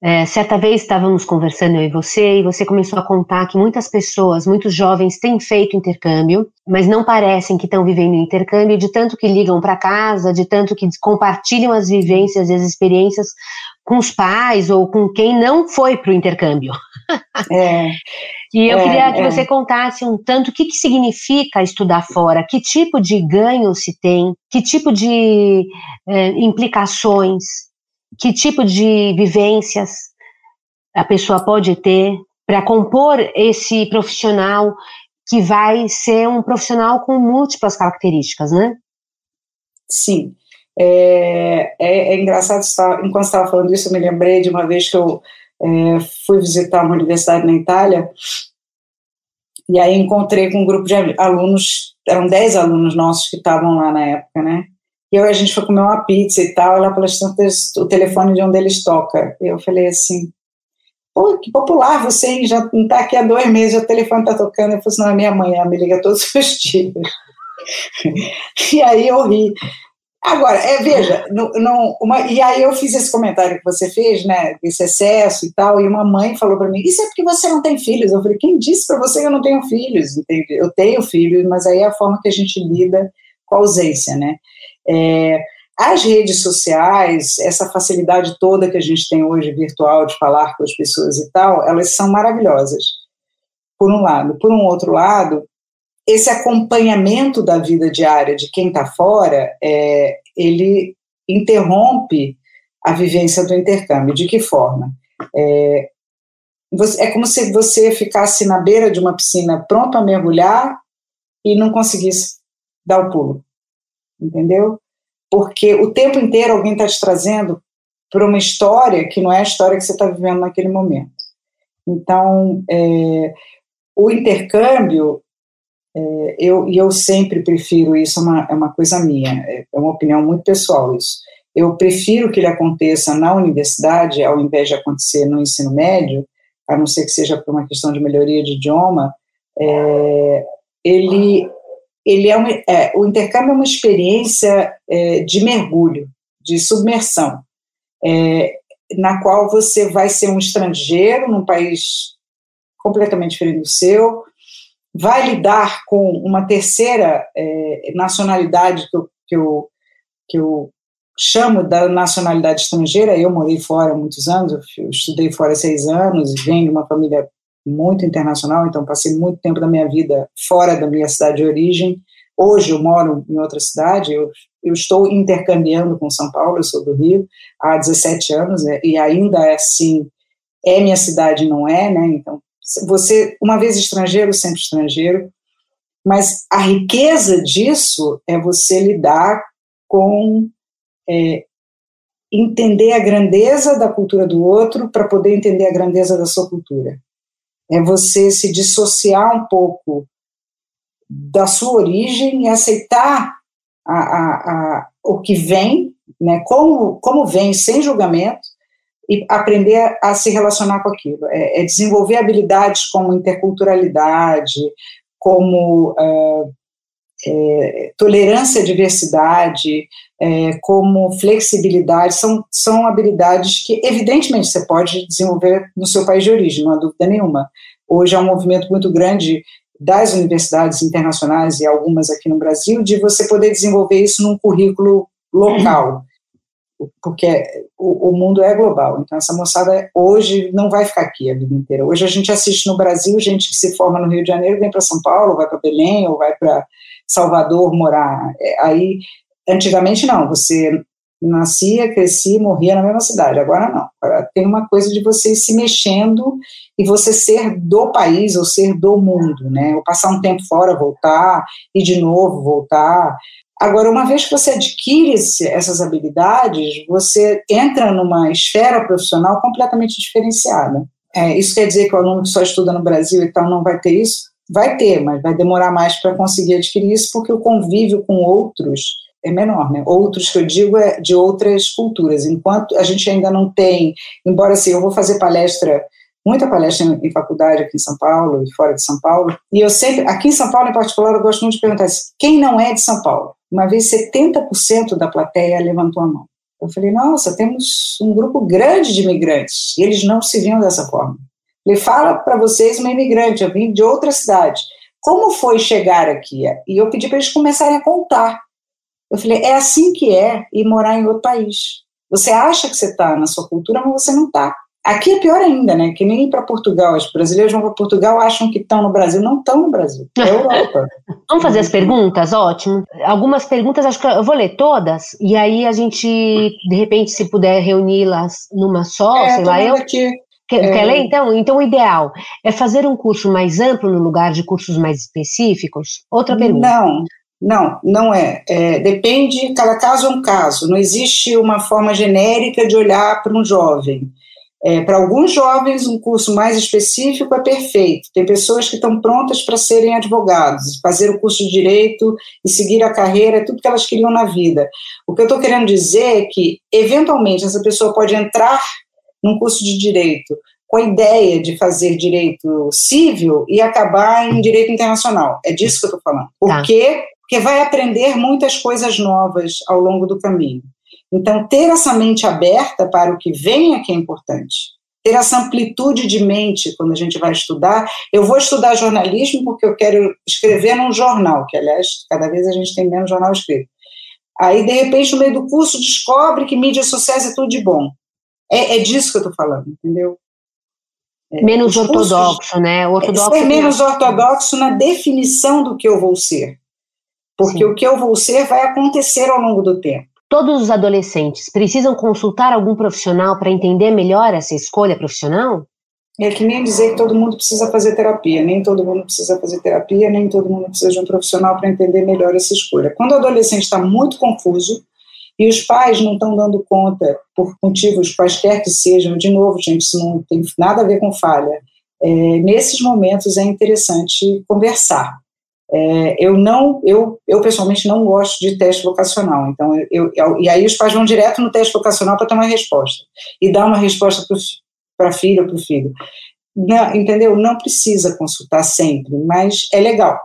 É, certa vez estávamos conversando eu e você, e você começou a contar que muitas pessoas, muitos jovens têm feito intercâmbio, mas não parecem que estão vivendo intercâmbio, de tanto que ligam para casa, de tanto que compartilham as vivências e as experiências com os pais ou com quem não foi para o intercâmbio. É, e eu é, queria que é. você contasse um tanto o que, que significa estudar fora, que tipo de ganho se tem, que tipo de é, implicações que tipo de vivências a pessoa pode ter para compor esse profissional que vai ser um profissional com múltiplas características, né? Sim. É, é, é engraçado, enquanto estava falando isso, eu me lembrei de uma vez que eu é, fui visitar uma universidade na Itália e aí encontrei com um grupo de alunos, eram 10 alunos nossos que estavam lá na época, né? E a gente foi comer uma pizza e tal, ela pelas tantas, o telefone de um deles toca. E eu falei assim, pô, que popular você, já não está aqui há dois meses, o telefone está tocando. Eu falei assim, não, é minha mãe, ela me liga todos os dias. e aí eu ri. Agora, é, veja, não, uma, e aí eu fiz esse comentário que você fez, né, esse excesso e tal, e uma mãe falou para mim, isso é porque você não tem filhos. Eu falei, quem disse para você que eu não tenho filhos? Eu tenho filhos, mas aí é a forma que a gente lida com a ausência, né? É, as redes sociais, essa facilidade toda que a gente tem hoje virtual de falar com as pessoas e tal, elas são maravilhosas, por um lado. Por um outro lado, esse acompanhamento da vida diária de quem está fora, é, ele interrompe a vivência do intercâmbio. De que forma? É, é como se você ficasse na beira de uma piscina pronto a mergulhar e não conseguisse dar o pulo entendeu? Porque o tempo inteiro alguém está te trazendo para uma história que não é a história que você está vivendo naquele momento. Então, é, o intercâmbio, é, eu, e eu sempre prefiro isso, é uma, é uma coisa minha, é, é uma opinião muito pessoal isso. Eu prefiro que ele aconteça na universidade, ao invés de acontecer no ensino médio, a não ser que seja por uma questão de melhoria de idioma, é, ele ele é, um, é, o intercâmbio é uma experiência é, de mergulho, de submersão, é, na qual você vai ser um estrangeiro num país completamente diferente do seu, vai lidar com uma terceira é, nacionalidade que eu, que, eu, que eu chamo da nacionalidade estrangeira. Eu morei fora há muitos anos, eu estudei fora seis anos venho de uma família muito internacional, então passei muito tempo da minha vida fora da minha cidade de origem, Hoje eu moro em outra cidade, eu, eu estou intercambiando com São Paulo, eu sou do Rio há 17 anos é, e ainda é assim, é minha cidade, não é, né? Então, você, uma vez estrangeiro, sempre estrangeiro, mas a riqueza disso é você lidar com é, entender a grandeza da cultura do outro para poder entender a grandeza da sua cultura. É você se dissociar um pouco da sua origem e aceitar a, a, a, o que vem, né, como, como vem, sem julgamento, e aprender a, se relacionar com aquilo. É, é, desenvolver habilidades como interculturalidade, como uh, é, tolerância à diversidade, é, como flexibilidade, são, são habilidades que, evidentemente, você pode desenvolver no seu país de origem, não há dúvida nenhuma. Hoje há um movimento muito grande das universidades internacionais e algumas aqui no Brasil de você poder desenvolver isso num currículo local, porque o, o mundo é global. Então, essa moçada hoje não vai ficar aqui a vida inteira. Hoje a gente assiste no Brasil gente que se forma no Rio de Janeiro, vem para São Paulo, vai para Belém ou vai para Salvador morar. É, aí Antigamente não, você nascia, crescia, morria na mesma cidade. Agora não. Agora tem uma coisa de você ir se mexendo e você ser do país ou ser do mundo, né? Ou passar um tempo fora, voltar e de novo voltar. Agora, uma vez que você adquire essas habilidades, você entra numa esfera profissional completamente diferenciada. É, isso quer dizer que o aluno que só estuda no Brasil e tal não vai ter isso? Vai ter, mas vai demorar mais para conseguir adquirir isso, porque o convívio com outros é menor, né? Outros que eu digo é de outras culturas. Enquanto a gente ainda não tem, embora assim, eu vou fazer palestra, muita palestra em, em faculdade aqui em São Paulo e fora de São Paulo, e eu sempre, aqui em São Paulo em particular, eu gosto muito de perguntar assim, quem não é de São Paulo? Uma vez 70% da plateia levantou a mão. Eu falei, nossa, temos um grupo grande de imigrantes, e eles não se viam dessa forma. Ele fala para vocês uma imigrante, eu vim de outra cidade. Como foi chegar aqui? E eu pedi para eles começarem a contar eu falei, é assim que é ir morar em outro país. Você acha que você está na sua cultura, mas você não está. Aqui é pior ainda, né? Que nem ir para Portugal. Os brasileiros vão para Portugal, acham que estão no Brasil. Não estão no Brasil. É Europa. Vamos fazer as perguntas? Ótimo. Algumas perguntas, acho que eu vou ler todas, e aí a gente, de repente, se puder reuni-las numa só, é, sei lá, eu. Aqui. Quer, é... quer ler então? Então, o ideal é fazer um curso mais amplo no lugar de cursos mais específicos? Outra pergunta. Não, não, não é. é. Depende, cada caso é um caso. Não existe uma forma genérica de olhar para um jovem. É, para alguns jovens, um curso mais específico é perfeito. Tem pessoas que estão prontas para serem advogados, fazer o curso de direito e seguir a carreira, é tudo que elas queriam na vida. O que eu estou querendo dizer é que, eventualmente, essa pessoa pode entrar num curso de direito com a ideia de fazer direito civil e acabar em direito internacional. É disso que eu estou falando. Tá. Porque vai aprender muitas coisas novas ao longo do caminho. Então, ter essa mente aberta para o que vem é que é importante. Ter essa amplitude de mente quando a gente vai estudar. Eu vou estudar jornalismo porque eu quero escrever num jornal, que, aliás, cada vez a gente tem menos jornal escrito. Aí, de repente, no meio do curso, descobre que mídias sociais é tudo de bom. É, é disso que eu estou falando, entendeu? É, menos ortodoxo, né? Ortodoxo ser menos ortodoxo na definição do que eu vou ser. Porque Sim. o que eu vou ser vai acontecer ao longo do tempo. Todos os adolescentes precisam consultar algum profissional para entender melhor essa escolha profissional? É que nem dizer que todo mundo precisa fazer terapia, nem todo mundo precisa fazer terapia, nem todo mundo precisa de um profissional para entender melhor essa escolha. Quando o adolescente está muito confuso e os pais não estão dando conta, por motivos quaisquer que sejam, de novo, gente, isso não tem nada a ver com falha, é, nesses momentos é interessante conversar. É, eu não, eu, eu pessoalmente não gosto de teste vocacional, então eu, eu e aí os pais vão direto no teste vocacional para ter uma resposta e dar uma resposta para a filha ou para o filho. Não, entendeu? Não precisa consultar sempre, mas é legal,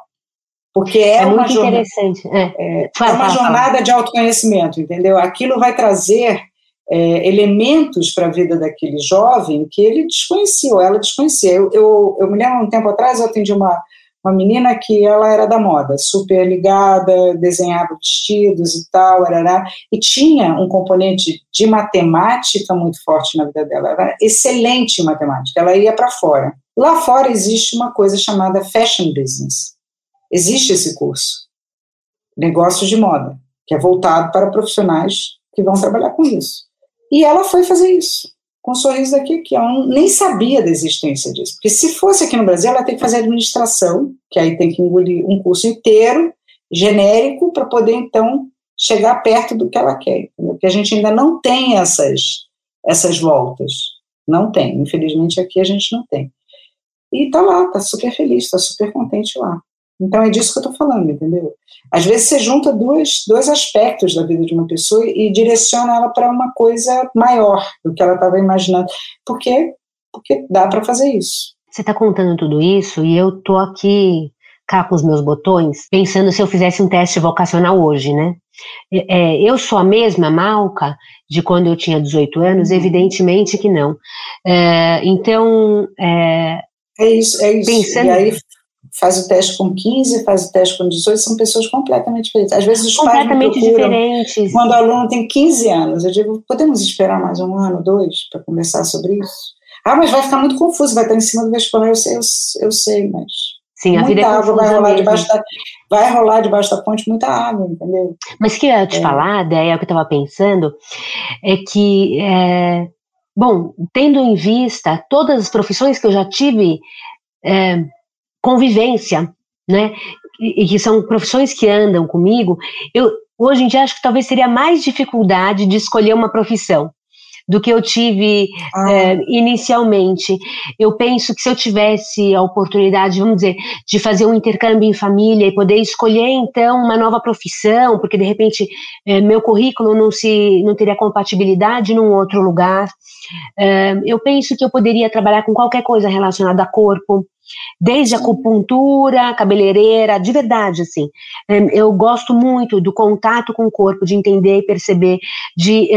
porque é, é uma jornada. É, é, é uma jornada de autoconhecimento, entendeu? Aquilo vai trazer é, elementos para a vida daquele jovem que ele desconhecia ou ela desconhecia. Eu, eu, eu me lembro um tempo atrás eu atendi uma uma menina que ela era da moda, super ligada, desenhava vestidos e tal, arará, e tinha um componente de matemática muito forte na vida dela, ela era excelente em matemática, ela ia para fora. Lá fora existe uma coisa chamada fashion business. Existe esse curso. negócios de moda, que é voltado para profissionais que vão trabalhar com isso. E ela foi fazer isso, com um sorriso daqui, que eu nem sabia da existência disso. Porque se fosse aqui no Brasil, ela tem que fazer administração, que aí tem que engolir um curso inteiro, genérico, para poder, então, chegar perto do que ela quer. Entendeu? Porque a gente ainda não tem essas, essas voltas. Não tem. Infelizmente, aqui a gente não tem. E tá lá, tá super feliz, tá super contente lá. Então é disso que eu estou falando, entendeu? Às vezes você junta dois, dois aspectos da vida de uma pessoa e, direciona ela para uma coisa maior do que ela estava imaginando. Porque, porque dá para fazer isso. Você está contando tudo isso e eu tô aqui cá com os meus botões, pensando se eu fizesse um teste vocacional hoje, né? É, é eu sou a mesma Malca de quando eu tinha 18 anos? Uhum. Evidentemente que não. É, então. É, é isso, é isso. Pensando, e aí faz o teste com 15, faz o teste com 18, são pessoas completamente diferentes. Às vezes os completamente pais procuram, diferentes. Quando o aluno tem 15 anos, eu digo, podemos esperar mais um ano, dois, para conversar sobre isso? Ah, mas vai ficar muito confuso, vai estar em cima do vestibular, eu sei, eu, eu sei, mas Sim, a muita vida é água vai rolar, debaixo da, vai rolar debaixo da ponte muita água, entendeu? Mas que eu ia te é. falar, daí é o que eu estava pensando, é que, é, bom, tendo em vista todas as profissões que eu já tive é, convivência, né, e, que são profissões que andam comigo, eu hoje em dia acho que talvez seria mais dificuldade de escolher uma profissão do que eu tive ah. é, inicialmente. Eu penso que se eu tivesse a oportunidade, vamos dizer, de fazer um intercâmbio em família e poder escolher então uma nova profissão, porque de repente é, meu currículo não se não teria compatibilidade num outro lugar, é, eu penso que eu poderia trabalhar com qualquer coisa relacionada a corpo, desde acupuntura, cabeleireira, de verdade, assim. Eu gosto muito do contato com o corpo, de entender e perceber, de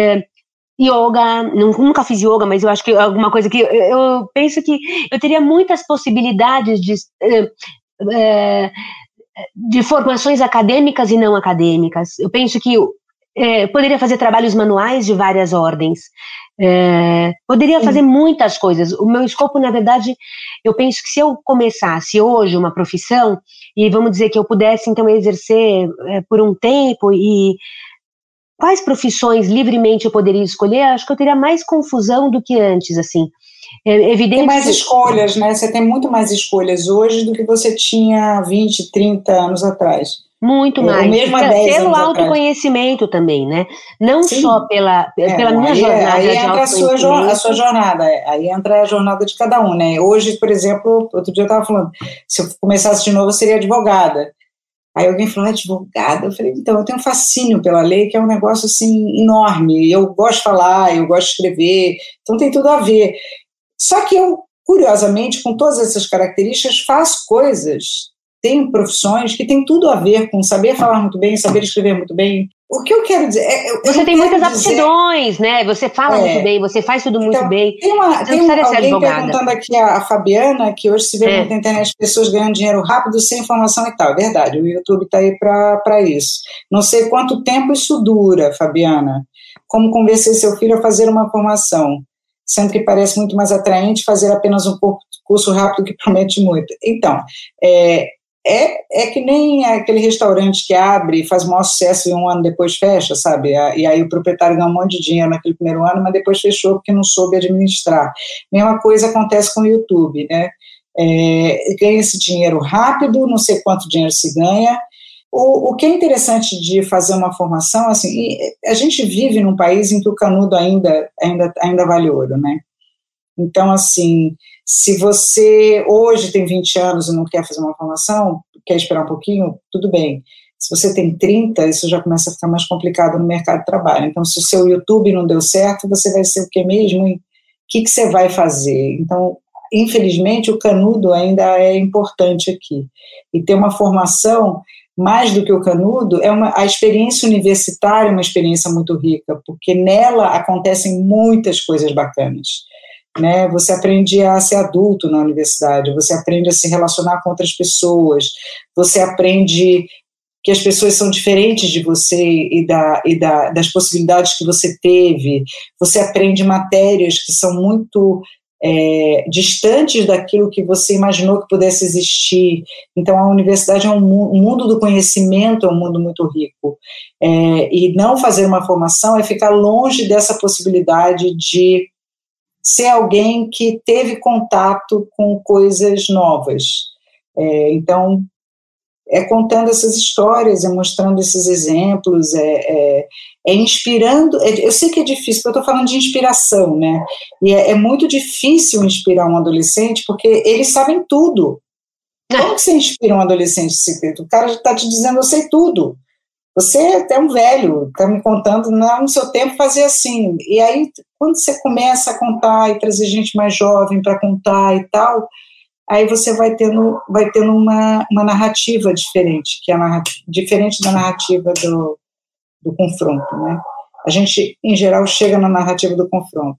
yoga, nunca fiz yoga, mas eu acho que é alguma coisa que eu penso que eu teria muitas possibilidades de, eh, eh, de formações acadêmicas e não acadêmicas. Eu penso que é, poderia fazer trabalhos manuais de várias ordens, é, poderia fazer muitas coisas. O meu escopo, na verdade, eu penso que se eu começasse hoje uma profissão, e vamos dizer que eu pudesse então exercer é, por um tempo e quais profissões livremente eu poderia escolher, acho que eu teria mais confusão do que antes, assim. É evidente tem mais que... escolhas, né? Você tem muito mais escolhas hoje do que você tinha 20, 30 anos atrás. Muito mais. mesmo pelo autoconhecimento atrás. também, né? Não Sim. só pela, é, pela minha aí, jornada. Aí entra a sua, a sua jornada, aí entra a jornada de cada um, né? Hoje, por exemplo, outro dia eu estava falando, se eu começasse de novo, eu seria advogada. Aí alguém falou, advogada? Eu falei, então, eu tenho um fascínio pela lei, que é um negócio, assim, enorme. Eu gosto de falar, eu gosto de escrever, então tem tudo a ver. Só que eu, curiosamente, com todas essas características, faço coisas, tenho profissões que têm tudo a ver com saber falar muito bem, saber escrever muito bem, o que eu quero dizer é. Eu você tem muitas aptidões, né? Você fala é, muito bem, você faz tudo muito então, bem. Tem, uma, tem um, alguém perguntando aqui, a, a, Fabiana, que hoje se vê é. muito na internet pessoas ganhando dinheiro rápido sem informação e tal. É verdade, o YouTube está aí para isso. Não sei quanto tempo isso dura, Fabiana. Como convencer seu filho a fazer uma formação, sendo que parece muito mais atraente fazer apenas um curso rápido que promete muito. Então, é, é, é que nem aquele restaurante que abre e faz o maior sucesso e um ano depois fecha, sabe? E aí o proprietário ganha um monte de dinheiro naquele primeiro ano, mas depois fechou porque não soube administrar. Mesma coisa acontece com o YouTube, né? É, ganha esse dinheiro rápido, não sei quanto dinheiro se ganha. O, o que é interessante de fazer uma formação, assim, a gente vive num país em que o canudo ainda, ainda, ainda vale ouro, né? Então, assim, se você hoje tem 20 anos e não quer fazer uma formação, quer esperar um pouquinho, tudo bem. Se você tem 30, isso já começa a ficar mais complicado no mercado de trabalho. Então, se o seu YouTube não deu certo, você vai ser o que mesmo? o que, que você vai fazer? Então, infelizmente, o canudo ainda é importante aqui. E ter uma formação, mais do que o canudo, é uma, a experiência universitária é uma experiência muito rica, porque nela acontecem muitas coisas bacanas né? Você aprende a ser adulto na universidade, você aprende a se relacionar com outras pessoas, você aprende que as pessoas são diferentes de você e, da, e da, das possibilidades que você teve, você aprende matérias que são muito é, distantes daquilo que você imaginou que pudesse existir. Então, a universidade é um, mundo do conhecimento, é um mundo muito rico. É, e não fazer uma formação é ficar longe dessa possibilidade de ser alguém que teve contato com coisas novas. É, então, é contando essas histórias, é mostrando esses exemplos, é, é, é inspirando. É, eu sei que é difícil, porque eu estou falando de inspiração, né? E é, é, muito difícil inspirar um adolescente, porque eles sabem tudo. Como que você inspira um adolescente? O cara está te dizendo, eu sei tudo. Você é até um velho, está me contando, não, no seu tempo fazia assim. E aí, quando você começa a contar e trazer gente mais jovem para contar e tal, aí você vai tendo, vai tendo uma, uma narrativa diferente, que é diferente da narrativa do, do confronto, né? A gente, em geral, chega na narrativa do confronto.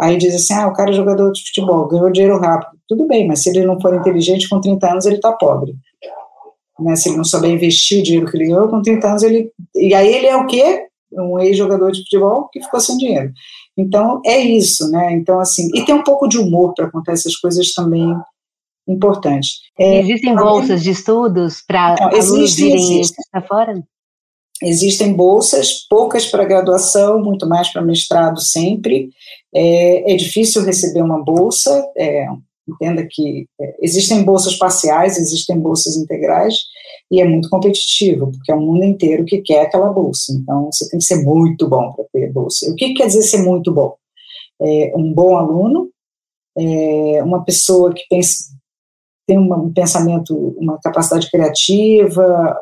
Aí diz assim, ah, o cara é jogador de futebol, ganhou dinheiro rápido. Tudo bem, mas se ele não for inteligente, com 30 anos ele está pobre. Né? Se ele não souber investir o dinheiro que ele ganhou, com 30 anos ele... E aí ele é o quê? Um ex-jogador de futebol que ficou sem dinheiro. Então, é isso, né? Então, assim... E tem um pouco de humor para contar essas coisas também importante. É, existem bolsas de estudos para alunos irem para fora? Existem bolsas, poucas para graduação, muito mais para mestrado sempre. É, é, difícil receber uma bolsa, é, entenda que é, existem bolsas parciais, existem bolsas integrais, e é muito competitivo, porque é o mundo inteiro que quer aquela bolsa. Então, você tem que ser muito bom para ter bolsa. O que quer dizer ser muito bom? É, um bom aluno, é, uma pessoa que pensa tem um pensamento, uma capacidade criativa,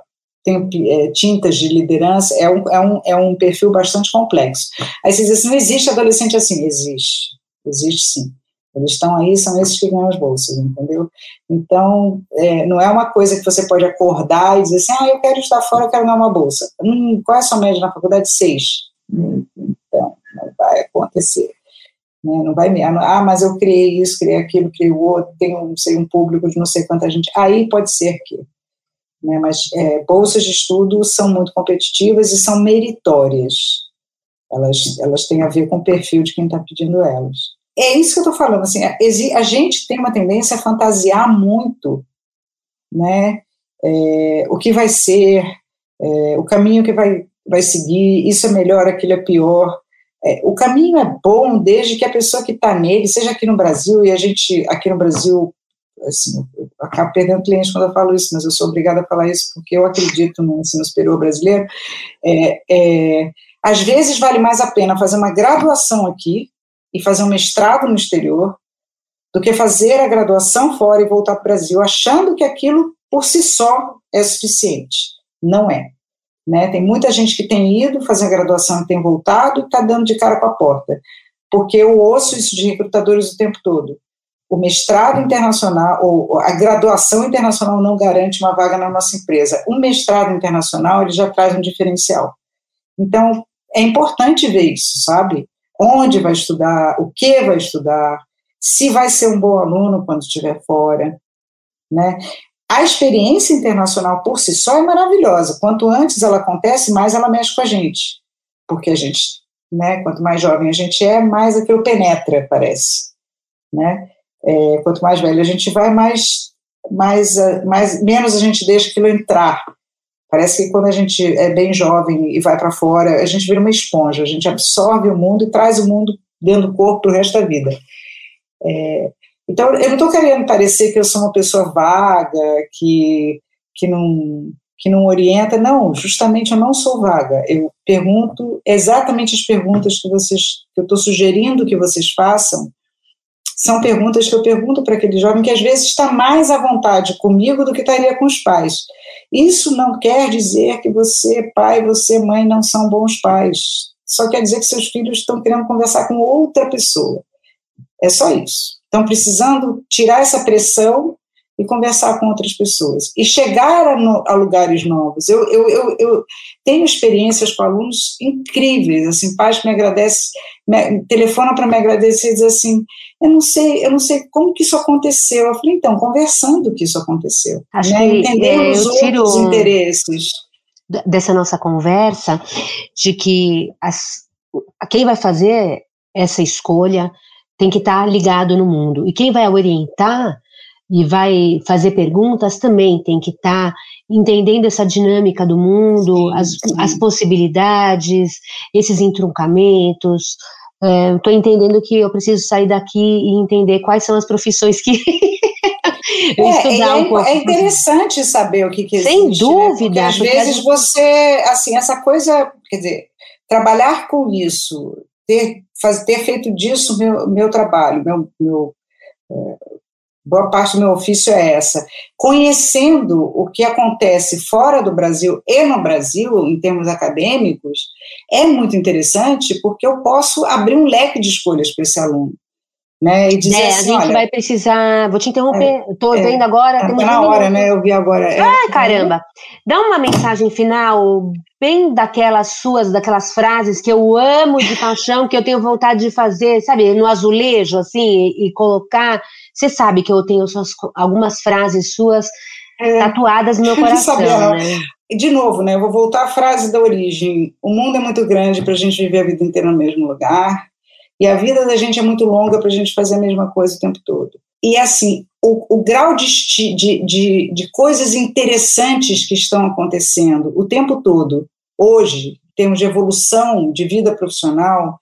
tem é, tintas de liderança, é um, é, um, é um perfil bastante complexo. Aí você diz assim, não existe adolescente assim, existe, existe sim. Eles estão aí, são esses que ganham as bolsas, entendeu? Então, é, não é uma coisa que você pode acordar e dizer assim, ah, eu quero estar fora, eu quero ganhar uma bolsa. Hum, qual é a sua média na faculdade? Seis. Hum, então, não vai acontecer. Né? Não vai me, ah, mas eu criei isso, criei aquilo, criei o outro, tenho sei, um público de não sei quanta gente. Aí pode ser que. Né? Mas é, bolsas de estudo são muito competitivas e são meritórias. Elas, elas têm a ver com o perfil de quem está pedindo elas. É isso que eu estou falando. Assim, a, a, gente tem uma tendência a fantasiar muito né? É, o que vai ser, é, o caminho que vai, vai seguir, isso é melhor, aquilo é pior. É, o caminho é bom desde que a pessoa que está nele, seja aqui no Brasil, e a gente, aqui no Brasil, assim, eu acabo perdendo clientes quando eu falo isso, mas eu sou obrigada a falar isso porque eu acredito no ensino superior brasileiro. É, é, às vezes vale mais a pena fazer uma graduação aqui e fazer um mestrado no exterior do que fazer a graduação fora e voltar para o Brasil achando que aquilo por si só é suficiente. Não é. Né? Tem muita gente que tem ido fazer a graduação e tem voltado e está dando de cara com a porta, porque eu ouço isso de recrutadores o tempo todo. O mestrado internacional, ou a graduação internacional não garante uma vaga na nossa empresa. O mestrado internacional, ele já traz um diferencial. Então, é importante ver isso, sabe? Onde vai estudar, o que vai estudar, se vai ser um bom aluno quando estiver fora, né? A experiência internacional por si só é maravilhosa. Quanto antes ela acontece, mais ela mexe com a gente. Porque a gente, né, quanto mais jovem a gente é, mais aquilo penetra, parece. Né? É, quanto mais velho a gente vai, mais, mais, mais, menos a gente deixa aquilo entrar. Parece que quando a gente é bem jovem e vai para fora, a gente vira uma esponja, a gente absorve o mundo e traz o mundo dentro do corpo para o resto da vida. É, então, eu não estou querendo parecer que eu sou uma pessoa vaga, que, que, não, que não orienta. Não, justamente eu não sou vaga. Eu pergunto exatamente as perguntas que vocês, que eu estou sugerindo que vocês façam, são perguntas que eu pergunto para aquele jovem que às vezes está mais à vontade comigo do que estaria com os pais. Isso não quer dizer que você, pai, você, mãe, não são bons pais. Só quer dizer que seus filhos estão querendo conversar com outra pessoa. É só isso. Estão precisando tirar essa pressão e conversar com outras pessoas. E chegar a, no, a lugares novos. Eu, eu, eu, eu, tenho experiências com alunos incríveis, assim, pais que me agradecem, me, telefonam para me agradecer e dizem assim, eu não sei, eu não sei como que isso aconteceu. Eu falei, então, conversando que isso aconteceu. Acho né? que Entendendo é, os outros interesses. Dessa nossa conversa, de que as, quem vai fazer essa escolha tem que estar tá ligado no mundo. E quem vai orientar e vai fazer perguntas também tem que estar tá entendendo essa dinâmica do mundo, sim, as, sim. as possibilidades, esses entroncamentos. Estou é, entendendo que eu preciso sair daqui e entender quais são as profissões que eu é, estudar é, um pouco. É interessante saber o que, que Sem existe, dúvida. Né? Porque às porque vezes você, assim, essa coisa, quer dizer, trabalhar com isso, ter, fazer, ter feito disso meu, meu trabalho, meu, meu é, boa parte do meu ofício é essa. Conhecendo o que acontece fora do Brasil e no Brasil, em termos acadêmicos, é muito interessante porque eu posso abrir um leque de escolhas para esse aluno. Né, e dizer é, assim, a gente olha, vai precisar. Vou te interromper, estou é, vendo agora. Está na hora, né? Eu vi agora. É, ah, caramba! Dá uma mensagem final, bem daquelas suas, daquelas frases que eu amo de paixão, que eu tenho vontade de fazer, sabe, no azulejo, assim, e, e colocar você sabe que eu tenho suas, algumas frases suas é, tatuadas no meu coração, né? De novo, né? Eu vou voltar à frase da origem. O mundo é muito grande para a gente viver a vida inteira no mesmo lugar. E a vida da gente é muito longa para a gente fazer a mesma coisa o tempo todo. E assim, o, o grau de, de, de, de, coisas interessantes que estão acontecendo o tempo todo, hoje, em termos de evolução de vida profissional,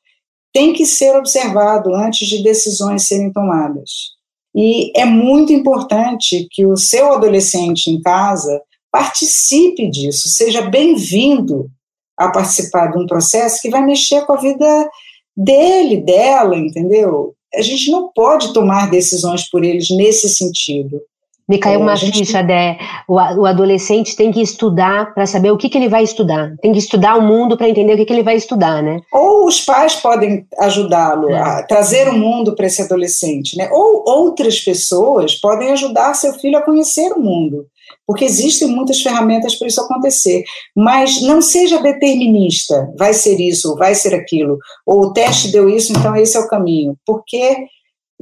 tem que ser observado antes de decisões serem tomadas. E é muito importante que o seu adolescente em casa participe disso, seja bem-vindo a participar de um processo que vai mexer com a vida dele, dela, entendeu? A gente não pode tomar decisões por eles nesse sentido. Me caiu uma gente... ficha, Dé. O, o, adolescente tem que estudar para saber o que, que ele vai estudar. Tem que estudar o mundo para entender o que, que ele vai estudar, né? Ou os pais podem ajudá-lo é. a trazer o mundo para esse adolescente, né? Ou outras pessoas podem ajudar seu filho a conhecer o mundo. Porque existem muitas ferramentas para isso acontecer. Mas não seja determinista, vai ser isso, vai ser aquilo. Ou o teste deu isso, então esse é o caminho. Porque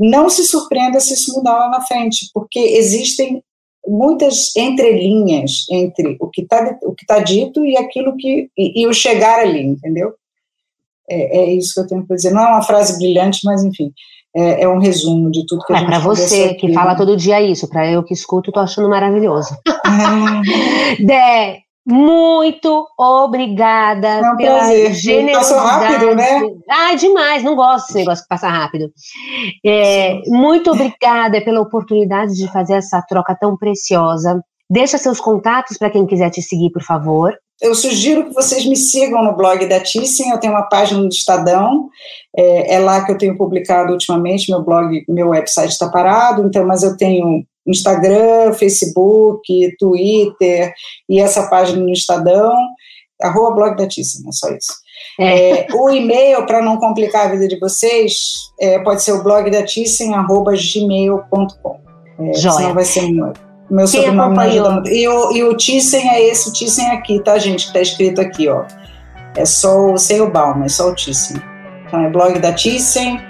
não se surpreenda se isso mudar lá na frente, porque existem muitas entrelinhas entre o que está tá dito e aquilo que e, e, o chegar ali, entendeu? É, é, isso que eu tenho para dizer. Não é uma frase brilhante, mas enfim, é, é um resumo de tudo que é, a gente Para você que fala todo dia isso, para eu que escuto, estou achando maravilhoso. Dé, muito obrigada é um pela prazer. generosidade. Passou rápido, né? Ah, demais, não gosto desse negócio que passa rápido. É, muito obrigada pela oportunidade de fazer essa troca tão preciosa. Deixa seus contatos para quem quiser te seguir, por favor. Eu sugiro que vocês me sigam no blog da Thyssen, eu tenho uma página do Estadão, é, é lá que eu tenho publicado ultimamente, meu blog, meu website está parado, então, mas eu tenho Instagram, Facebook, Twitter e essa página no Estadão, arroba blog da Tíssima, é só isso. É. É, o e-mail, para não complicar a vida de vocês, é, pode ser o blog da Thyssen, arroba gmail.com. É, senão vai ser meu, meu sobrenome ajuda muito. E o, e o Thyssen é esse Thyssen aqui, tá, gente? Que está escrito aqui, ó. É só o sem o Balma, é só o Thyssen. Então é blog da Thyssen,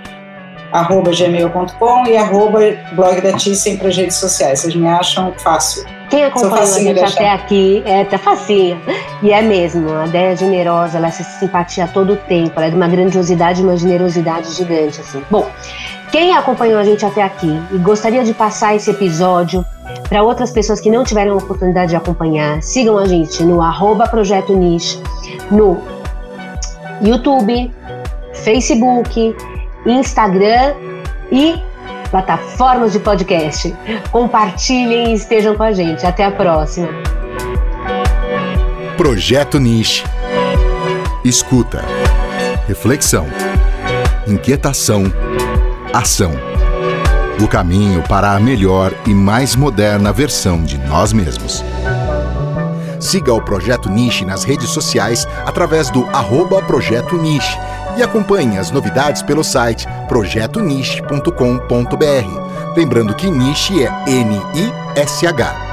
arroba gmail.com e arroba blog da Thyssen para as redes sociais. Vocês me acham fácil. Quem acompanhou a gente até aqui, é, tá facinho. E é mesmo, a Déia é generosa, ela se simpatia todo o tempo, ela é de uma grandiosidade e uma generosidade gigante, assim. Bom, quem acompanhou a gente até aqui e gostaria de passar esse episódio para outras pessoas que não tiveram a oportunidade de acompanhar, sigam a gente no arroba Projeto Niche, no YouTube, Facebook, Instagram e plataformas de podcast. Compartilhem e estejam com a gente. Até a próxima. Projeto Niche. Escuta. Reflexão. Inquietação. Ação. O caminho para a melhor e mais moderna versão de nós mesmos. Siga o Projeto Niche nas redes sociais através do arroba Projeto Niche e acompanhe as novidades pelo site projetoniche.com.br. Lembrando que Niche é N-I-S-H.